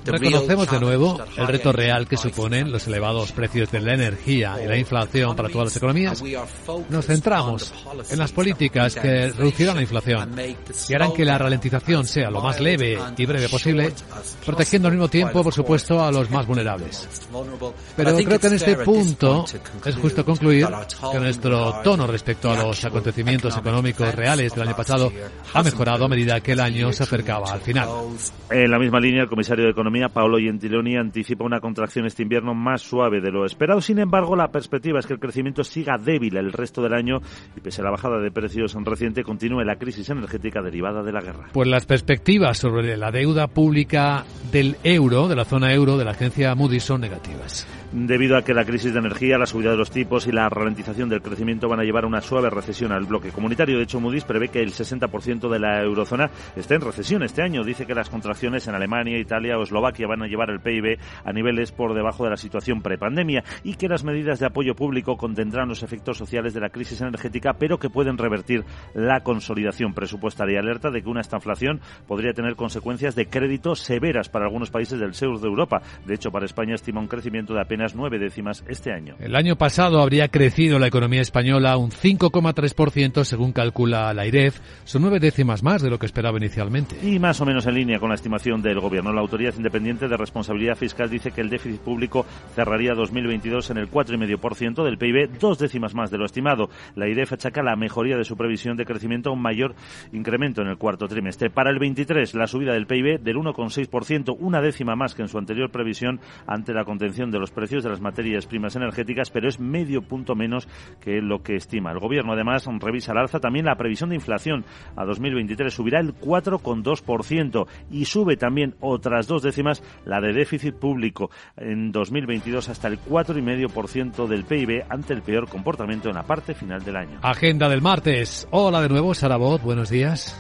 Reconocemos de nuevo el reto real que suponen los elevados precios de la energía y la inflación para todas las economías. Nos centramos en las políticas que reducirán la inflación y harán que la ralentización sea lo más leve y breve posible, protegiendo al mismo tiempo, por supuesto, a los más vulnerables. Pero creo que en este punto es justo concluir que nuestro tono respecto a los acontecimientos económicos reales del año pasado ha mejorado a medida que el año se acercaba al final. En la misma línea, el comisario de Economía, Paolo Gentiloni, anticipa una contracción este invierno más suave de lo esperado. Sin embargo, la perspectiva es que el crecimiento siga débil el resto del año y pese a la bajada de precios reciente continúe la crisis energética derivada de la guerra. Pues las perspectivas sobre la deuda pública del euro, de la zona euro, de la agencia Moody's son negativas debido a que la crisis de energía, la subida de los tipos y la ralentización del crecimiento van a llevar a una suave recesión al bloque comunitario. De hecho, Moody's prevé que el 60% de la eurozona esté en recesión este año. Dice que las contracciones en Alemania, Italia o Eslovaquia van a llevar el PIB a niveles por debajo de la situación prepandemia y que las medidas de apoyo público contendrán los efectos sociales de la crisis energética, pero que pueden revertir la consolidación presupuestaria. Alerta de que una estanflación podría tener consecuencias de crédito severas para algunos países del sur de Europa. De hecho, para España estima un crecimiento de apenas nueve décimas este año. El año pasado habría crecido la economía española un 5,3% según calcula la IREF. Son nueve décimas más de lo que esperaba inicialmente. Y más o menos en línea con la estimación del Gobierno. La Autoridad Independiente de Responsabilidad Fiscal dice que el déficit público cerraría 2022 en el 4,5% del PIB, dos décimas más de lo estimado. La IREF achaca la mejoría de su previsión de crecimiento a un mayor incremento en el cuarto trimestre. Para el 23, la subida del PIB del 1,6%, una décima más que en su anterior previsión ante la contención de los precios de las materias primas energéticas, pero es medio punto menos que lo que estima. El Gobierno, además, revisa al alza también la previsión de inflación. A 2023 subirá el 4,2% y sube también otras dos décimas la de déficit público. En 2022 hasta el 4,5% del PIB ante el peor comportamiento en la parte final del año. Agenda del martes. Hola de nuevo, Sarabot. Buenos días.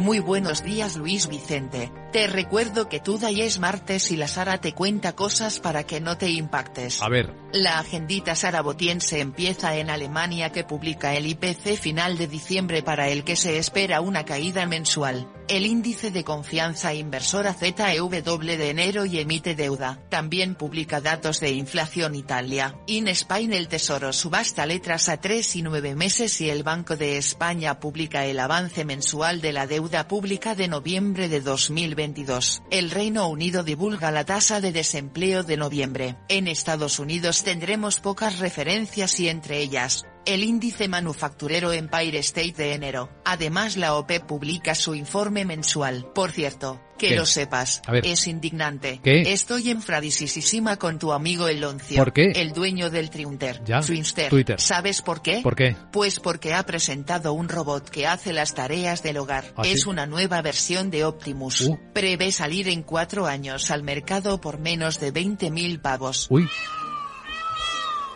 Muy buenos días Luis Vicente. Te recuerdo que tú y es martes y la Sara te cuenta cosas para que no te impactes. A ver. La agendita sarabotiense empieza en Alemania que publica el IPC final de diciembre para el que se espera una caída mensual. El índice de confianza inversora ZEW de enero y emite deuda. También publica datos de inflación Italia. In Spain el Tesoro subasta letras a 3 y 9 meses y el Banco de España publica el avance mensual de la deuda pública de noviembre de 2020 2022. El Reino Unido divulga la tasa de desempleo de noviembre. En Estados Unidos tendremos pocas referencias y entre ellas, el índice manufacturero Empire State de enero. Además la OPEP publica su informe mensual. Por cierto, que ¿Qué? lo sepas, A ver. es indignante. ¿Qué? Estoy enfradisísima con tu amigo el Loncio, ¿Por qué? el dueño del Triunter, Ya. Twitter. ¿Sabes por qué? ¿Por qué? Pues porque ha presentado un robot que hace las tareas del hogar. ¿Ah, sí? es una nueva versión de Optimus. Uh. Prevé salir en cuatro años al mercado por menos de 20.000 pavos. Uy.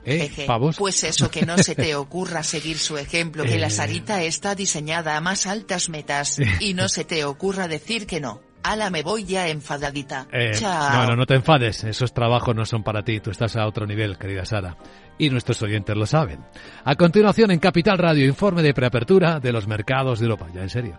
¿Eh? Jeje. ¿Pavos? Pues eso que no se te ocurra seguir su ejemplo, que Eh. la Sarita está diseñada a más altas metas. Y no se te ocurra decir que no. Ala, me voy ya enfadadita. Eh, Chao. no, no, no te enfades. Esos trabajos no son para ti. Tú estás a otro nivel, querida Sara. Y nuestros oyentes lo saben. A continuación, en Capital Radio, informe de preapertura de los mercados de Europa. Ya en serio.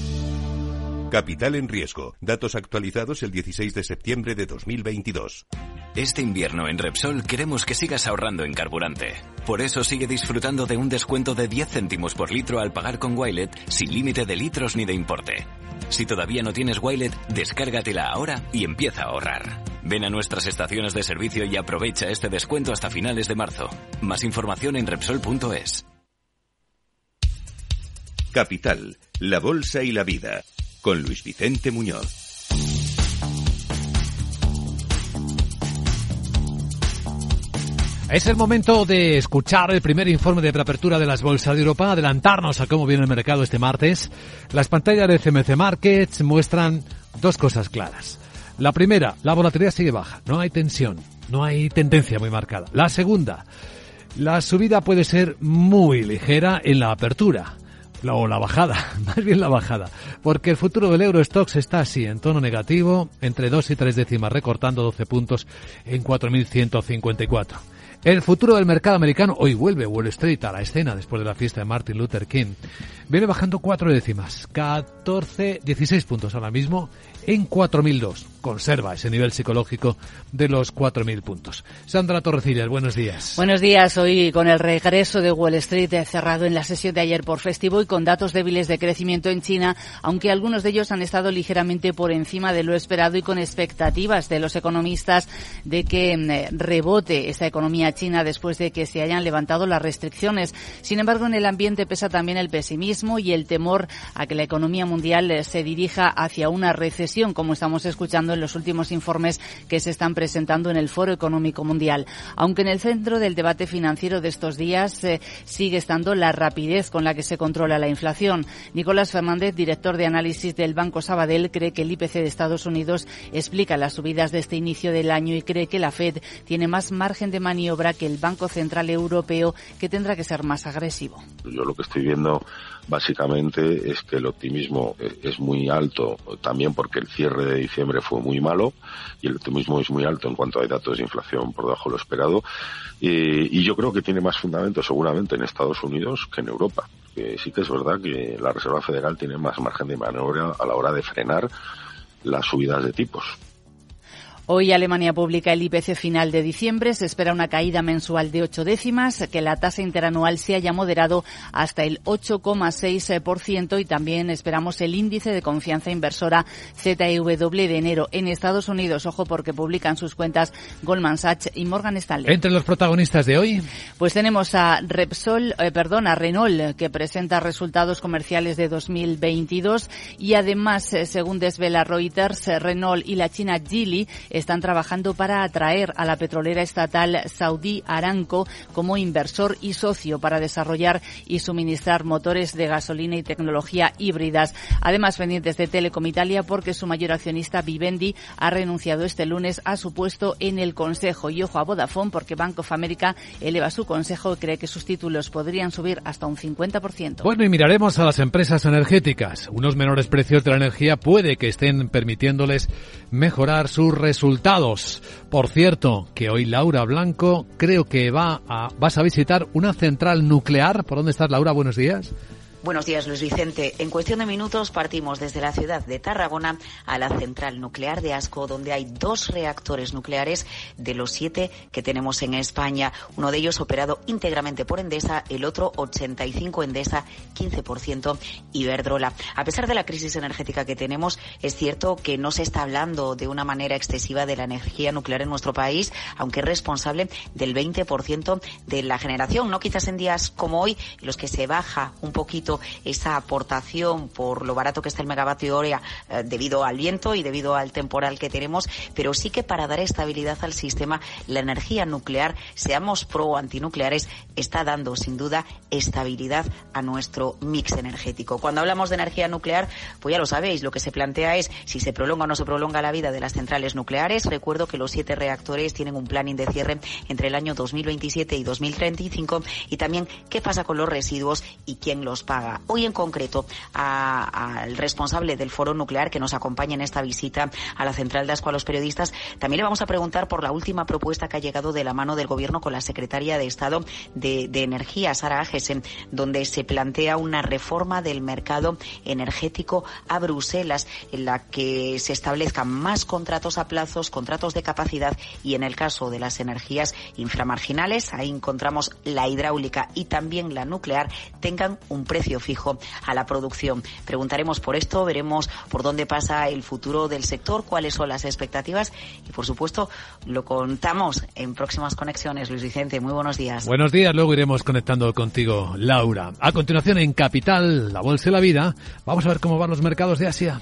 Capital en riesgo. Datos actualizados el 16 de septiembre de 2022. Este invierno en Repsol queremos que sigas ahorrando en carburante. Por eso sigue disfrutando de un descuento de 10 céntimos por litro al pagar con Wilet sin límite de litros ni de importe. Si todavía no tienes Wilet, descárgatela ahora y empieza a ahorrar. Ven a nuestras estaciones de servicio y aprovecha este descuento hasta finales de marzo. Más información en Repsol.es. Capital, la bolsa y la vida. Con Luis Vicente Muñoz. Es el momento de escuchar el primer informe de preapertura de las bolsas de Europa, adelantarnos a cómo viene el mercado este martes. Las pantallas de CMC Markets muestran dos cosas claras. La primera, la volatilidad sigue baja, no hay tensión, no hay tendencia muy marcada. La segunda, la subida puede ser muy ligera en la apertura. La- o la bajada, (laughs) más bien la bajada, porque el futuro del Eurostox está así, en tono negativo, entre 2 y 3 décimas, recortando 12 puntos en 4.154. El futuro del mercado americano, hoy vuelve Wall Street a la escena después de la fiesta de Martin Luther King, viene bajando 4 décimas, 14, 16 puntos ahora mismo en 4.002. Conserva ese nivel psicológico de los 4.000 puntos. Sandra Torrecillas, buenos días. Buenos días. Hoy con el regreso de Wall Street cerrado en la sesión de ayer por festivo y con datos débiles de crecimiento en China, aunque algunos de ellos han estado ligeramente por encima de lo esperado y con expectativas de los economistas de que mm, rebote esa economía china después de que se hayan levantado las restricciones. Sin embargo, en el ambiente pesa también el pesimismo y el temor a que la economía mundial eh, se dirija hacia una recesión, como estamos escuchando en los últimos informes que se están presentando en el Foro Económico Mundial. Aunque en el centro del debate financiero de estos días eh, sigue estando la rapidez con la que se controla la inflación. Nicolás Fernández, director de análisis del Banco Sabadell, cree que el IPC de Estados Unidos explica las subidas de este inicio del año y cree que la Fed tiene más margen de maniobra que el Banco Central Europeo, que tendrá que ser más agresivo. Yo lo que estoy viendo básicamente es que el optimismo eh, es muy alto también porque el cierre de diciembre fue muy malo y el optimismo es muy alto en cuanto hay datos de inflación por debajo de lo esperado y yo creo que tiene más fundamento seguramente en Estados Unidos que en Europa. Sí que es verdad que la Reserva Federal tiene más margen de maniobra a la hora de frenar las subidas de tipos. Hoy Alemania publica el IPC final de diciembre. Se espera una caída mensual de ocho décimas, que la tasa interanual se haya moderado hasta el 8,6% y también esperamos el índice de confianza inversora ZEW de enero en Estados Unidos. Ojo porque publican sus cuentas Goldman Sachs y Morgan Stanley. Entre los protagonistas de hoy, Pues tenemos a Repsol, eh, perdón, a Renault, que presenta resultados comerciales de 2022 y además, eh, según desvela Reuters, Renault y la china Geely están trabajando para atraer a la petrolera estatal Saudi Aramco como inversor y socio para desarrollar y suministrar motores de gasolina y tecnología híbridas. Además, pendientes de Telecom Italia porque su mayor accionista Vivendi ha renunciado este lunes a su puesto en el Consejo. Y ojo a Vodafone porque Bank of America eleva su consejo y cree que sus títulos podrían subir hasta un 50%. Bueno, y miraremos a las empresas energéticas. Unos menores precios de la energía puede que estén permitiéndoles mejorar sus resultados. Por cierto, que hoy Laura Blanco creo que va a, vas a visitar una central nuclear. ¿Por dónde estás, Laura? Buenos días. Buenos días, Luis Vicente. En cuestión de minutos partimos desde la ciudad de Tarragona a la central nuclear de Asco, donde hay dos reactores nucleares de los siete que tenemos en España. Uno de ellos operado íntegramente por Endesa, el otro 85 Endesa, 15% Iberdrola. A pesar de la crisis energética que tenemos, es cierto que no se está hablando de una manera excesiva de la energía nuclear en nuestro país, aunque es responsable del 20% de la generación. No quizás en días como hoy, en los que se baja un poquito esa aportación por lo barato que está el megavatio hora eh, debido al viento y debido al temporal que tenemos, pero sí que para dar estabilidad al sistema, la energía nuclear, seamos pro o antinucleares, está dando sin duda estabilidad a nuestro mix energético. Cuando hablamos de energía nuclear, pues ya lo sabéis, lo que se plantea es si se prolonga o no se prolonga la vida de las centrales nucleares. Recuerdo que los siete reactores tienen un planning de cierre entre el año 2027 y 2035 y también qué pasa con los residuos y quién los paga. Hoy en concreto al responsable del foro nuclear que nos acompaña en esta visita a la central de Asco a los periodistas, también le vamos a preguntar por la última propuesta que ha llegado de la mano del gobierno con la secretaria de Estado de, Energía, Sara Agesen, donde se plantea una reforma del mercado energético a Bruselas en la que se establezcan más contratos a plazos, contratos de capacidad y en el caso de las energías inframarginales, ahí encontramos la hidráulica y también la nuclear, tengan un precio fijo a la producción. Preguntaremos por esto, veremos por dónde pasa el futuro del sector, cuáles son las expectativas y, por supuesto, lo contamos en próximas conexiones. Luis Vicente, muy buenos días. Buenos días, luego iremos conectando contigo, Laura. A continuación, en Capital, la Bolsa de la Vida, vamos a ver cómo van los mercados de Asia.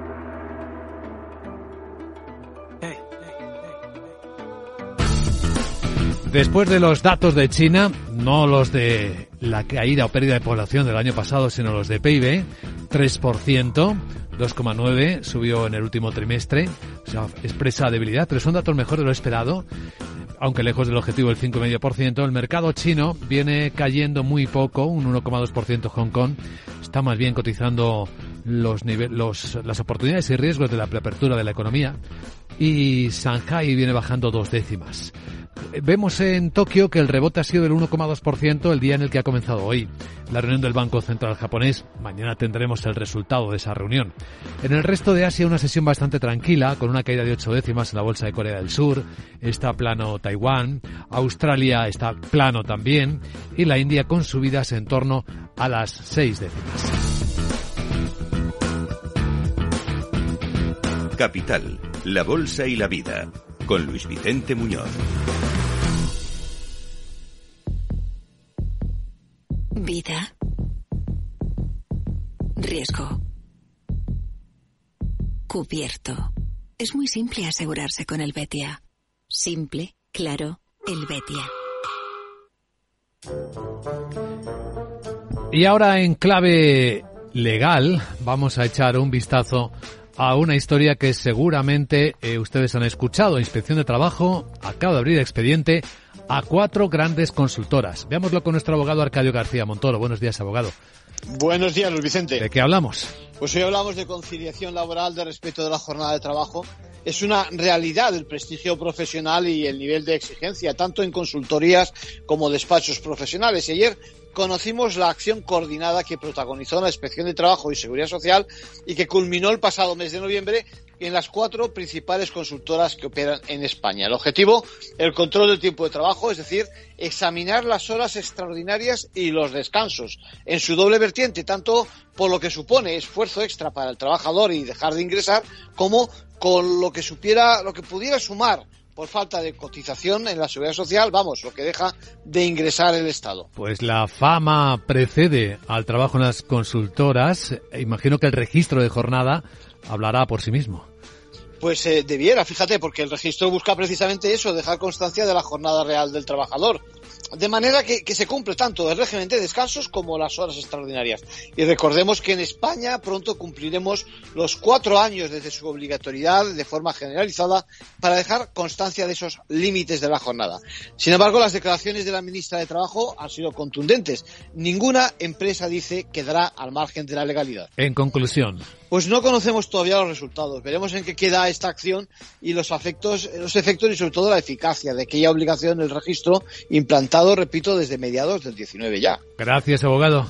Después de los datos de China, no los de la caída o pérdida de población del año pasado, sino los de PIB, 3%, 2,9 subió en el último trimestre, o sea, expresa debilidad, pero son datos mejores de lo esperado, aunque lejos del objetivo del 5,5%. El mercado chino viene cayendo muy poco, un 1,2% Hong Kong, está más bien cotizando los, los las oportunidades y riesgos de la preapertura de la economía y Shanghai viene bajando dos décimas. Vemos en Tokio que el rebote ha sido del 1,2% el día en el que ha comenzado hoy la reunión del Banco Central japonés. Mañana tendremos el resultado de esa reunión. En el resto de Asia una sesión bastante tranquila, con una caída de 8 décimas en la bolsa de Corea del Sur. Está plano Taiwán, Australia está plano también y la India con subidas en torno a las 6 décimas. Capital, la Bolsa y la Vida, con Luis Vicente Muñoz. Vida. Riesgo. Cubierto. Es muy simple asegurarse con el Betia. Simple, claro, el Betia. Y ahora en clave legal vamos a echar un vistazo a una historia que seguramente eh, ustedes han escuchado. Inspección de Trabajo acaba de abrir expediente a cuatro grandes consultoras. Veámoslo con nuestro abogado Arcadio García Montoro. Buenos días, abogado. Buenos días, Luis Vicente. ¿De qué hablamos? Pues hoy hablamos de conciliación laboral, de respeto de la jornada de trabajo. Es una realidad el prestigio profesional y el nivel de exigencia, tanto en consultorías como despachos profesionales. Y ayer conocimos la acción coordinada que protagonizó la Inspección de Trabajo y Seguridad Social y que culminó el pasado mes de noviembre en las cuatro principales consultoras que operan en España. El objetivo, el control del tiempo de trabajo, es decir, examinar las horas extraordinarias y los descansos en su doble vertiente, tanto por lo que supone esfuerzo extra para el trabajador y dejar de ingresar, como con lo que supiera, lo que pudiera sumar por falta de cotización en la seguridad social, vamos, lo que deja de ingresar el Estado. Pues la fama precede al trabajo en las consultoras. Imagino que el registro de jornada hablará por sí mismo. Pues eh, debiera, fíjate, porque el registro busca precisamente eso, dejar constancia de la jornada real del trabajador. De manera que, se cumple tanto el régimen de descansos como las horas extraordinarias. Y recordemos que en España pronto cumpliremos los cuatro años desde su obligatoriedad de forma generalizada para dejar constancia de esos límites de la jornada. Sin embargo, las declaraciones de la ministra de Trabajo han sido contundentes. Ninguna empresa dice quedará al margen de la legalidad. En conclusión. Pues no conocemos todavía los resultados. Veremos en qué queda esta acción y los efectos, los efectos y sobre todo la eficacia de aquella obligación del registro implantado, repito, desde mediados del 19 ya. Gracias, abogado.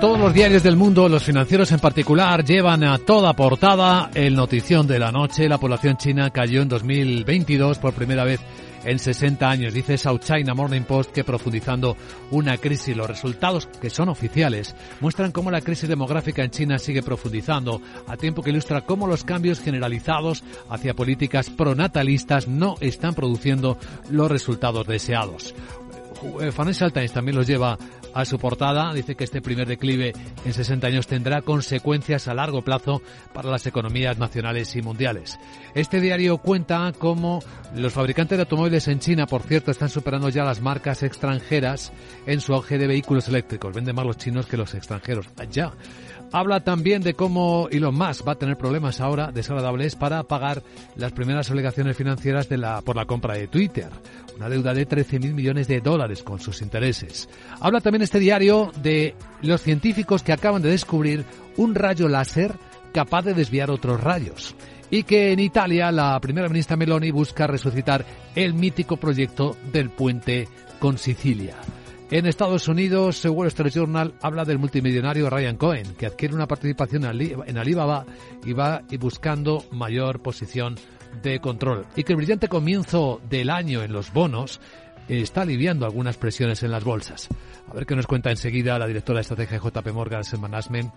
Todos los diarios del mundo, los financieros en particular, llevan a toda portada el notición de la noche. La población china cayó en 2022 por primera vez en 60 años. Dice South China Morning Post que profundizando una crisis, los resultados que son oficiales muestran cómo la crisis demográfica en China sigue profundizando, a tiempo que ilustra cómo los cambios generalizados hacia políticas pronatalistas no están produciendo los resultados deseados. Financial Times también los lleva a su portada. Dice que este primer declive en 60 años tendrá consecuencias a largo plazo para las economías nacionales y mundiales. Este diario cuenta cómo los fabricantes de automóviles en China, por cierto, están superando ya las marcas extranjeras en su auge de vehículos eléctricos. Venden más los chinos que los extranjeros. Ya. Habla también de cómo Elon Musk va a tener problemas ahora desagradables para pagar las primeras obligaciones financieras de la, por la compra de Twitter. Una deuda de 13.000 millones de dólares con sus intereses. Habla también este diario de los científicos que acaban de descubrir un rayo láser capaz de desviar otros rayos. Y que en Italia la primera ministra Meloni busca resucitar el mítico proyecto del puente con Sicilia. En Estados Unidos, Wall Street Journal habla del multimillonario Ryan Cohen, que adquiere una participación en Alibaba y va buscando mayor posición de control. Y que el brillante comienzo del año en los bonos está aliviando algunas presiones en las bolsas. A ver qué nos cuenta enseguida la directora de estrategia JP Morgan Management,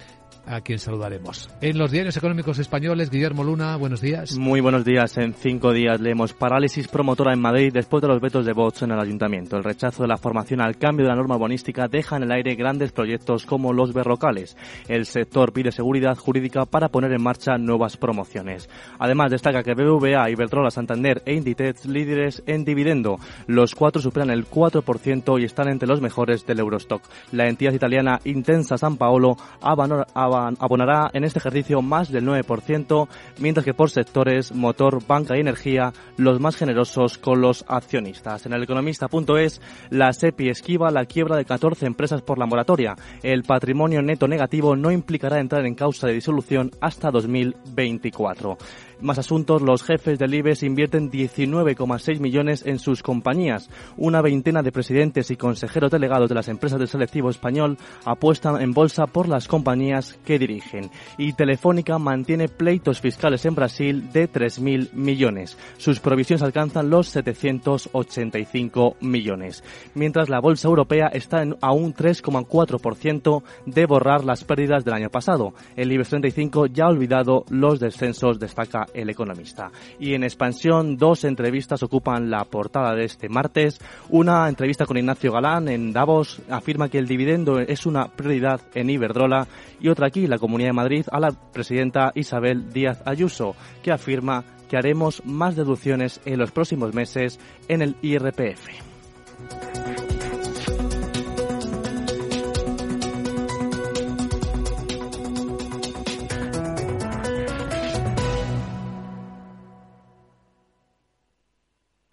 a quien saludaremos. En los diarios económicos españoles, Guillermo Luna, buenos días. Muy buenos días. En cinco días leemos parálisis promotora en Madrid después de los vetos de Vox en el ayuntamiento. El rechazo de la formación al cambio de la norma bonística deja en el aire grandes proyectos como los berrocales. El sector pide seguridad jurídica para poner en marcha nuevas promociones. Además, destaca que BBVA, Iberdrola, Santander e Inditex líderes en dividendo. Los cuatro superan el 4% y están entre los mejores del Eurostock. La entidad italiana Intensa San Paolo abonará en este ejercicio más del 9%, mientras que por sectores, motor, banca y energía, los más generosos con los accionistas. En el economista.es, la SEPI esquiva la quiebra de 14 empresas por la moratoria. El patrimonio neto negativo no implicará entrar en causa de disolución hasta 2024. Más asuntos, los jefes del IBEX invierten 19,6 millones en sus compañías. Una veintena de presidentes y consejeros delegados de las empresas del selectivo español apuestan en bolsa por las compañías que dirigen. Y Telefónica mantiene pleitos fiscales en Brasil de 3.000 millones. Sus provisiones alcanzan los 785 millones. Mientras la bolsa europea está en a un 3,4% de borrar las pérdidas del año pasado. El IBEX 35 ya ha olvidado los descensos, destaca El Economista. Y en expansión, dos entrevistas ocupan la portada de este martes. Una entrevista con Ignacio Galán en Davos afirma que el dividendo es una prioridad en Iberdrola y otra aquí, la Comunidad de Madrid, a la presidenta Isabel Díaz Ayuso, que afirma que haremos más deducciones en los próximos meses en el IRPF.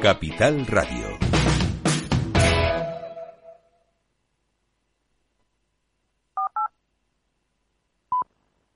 Capital Radio.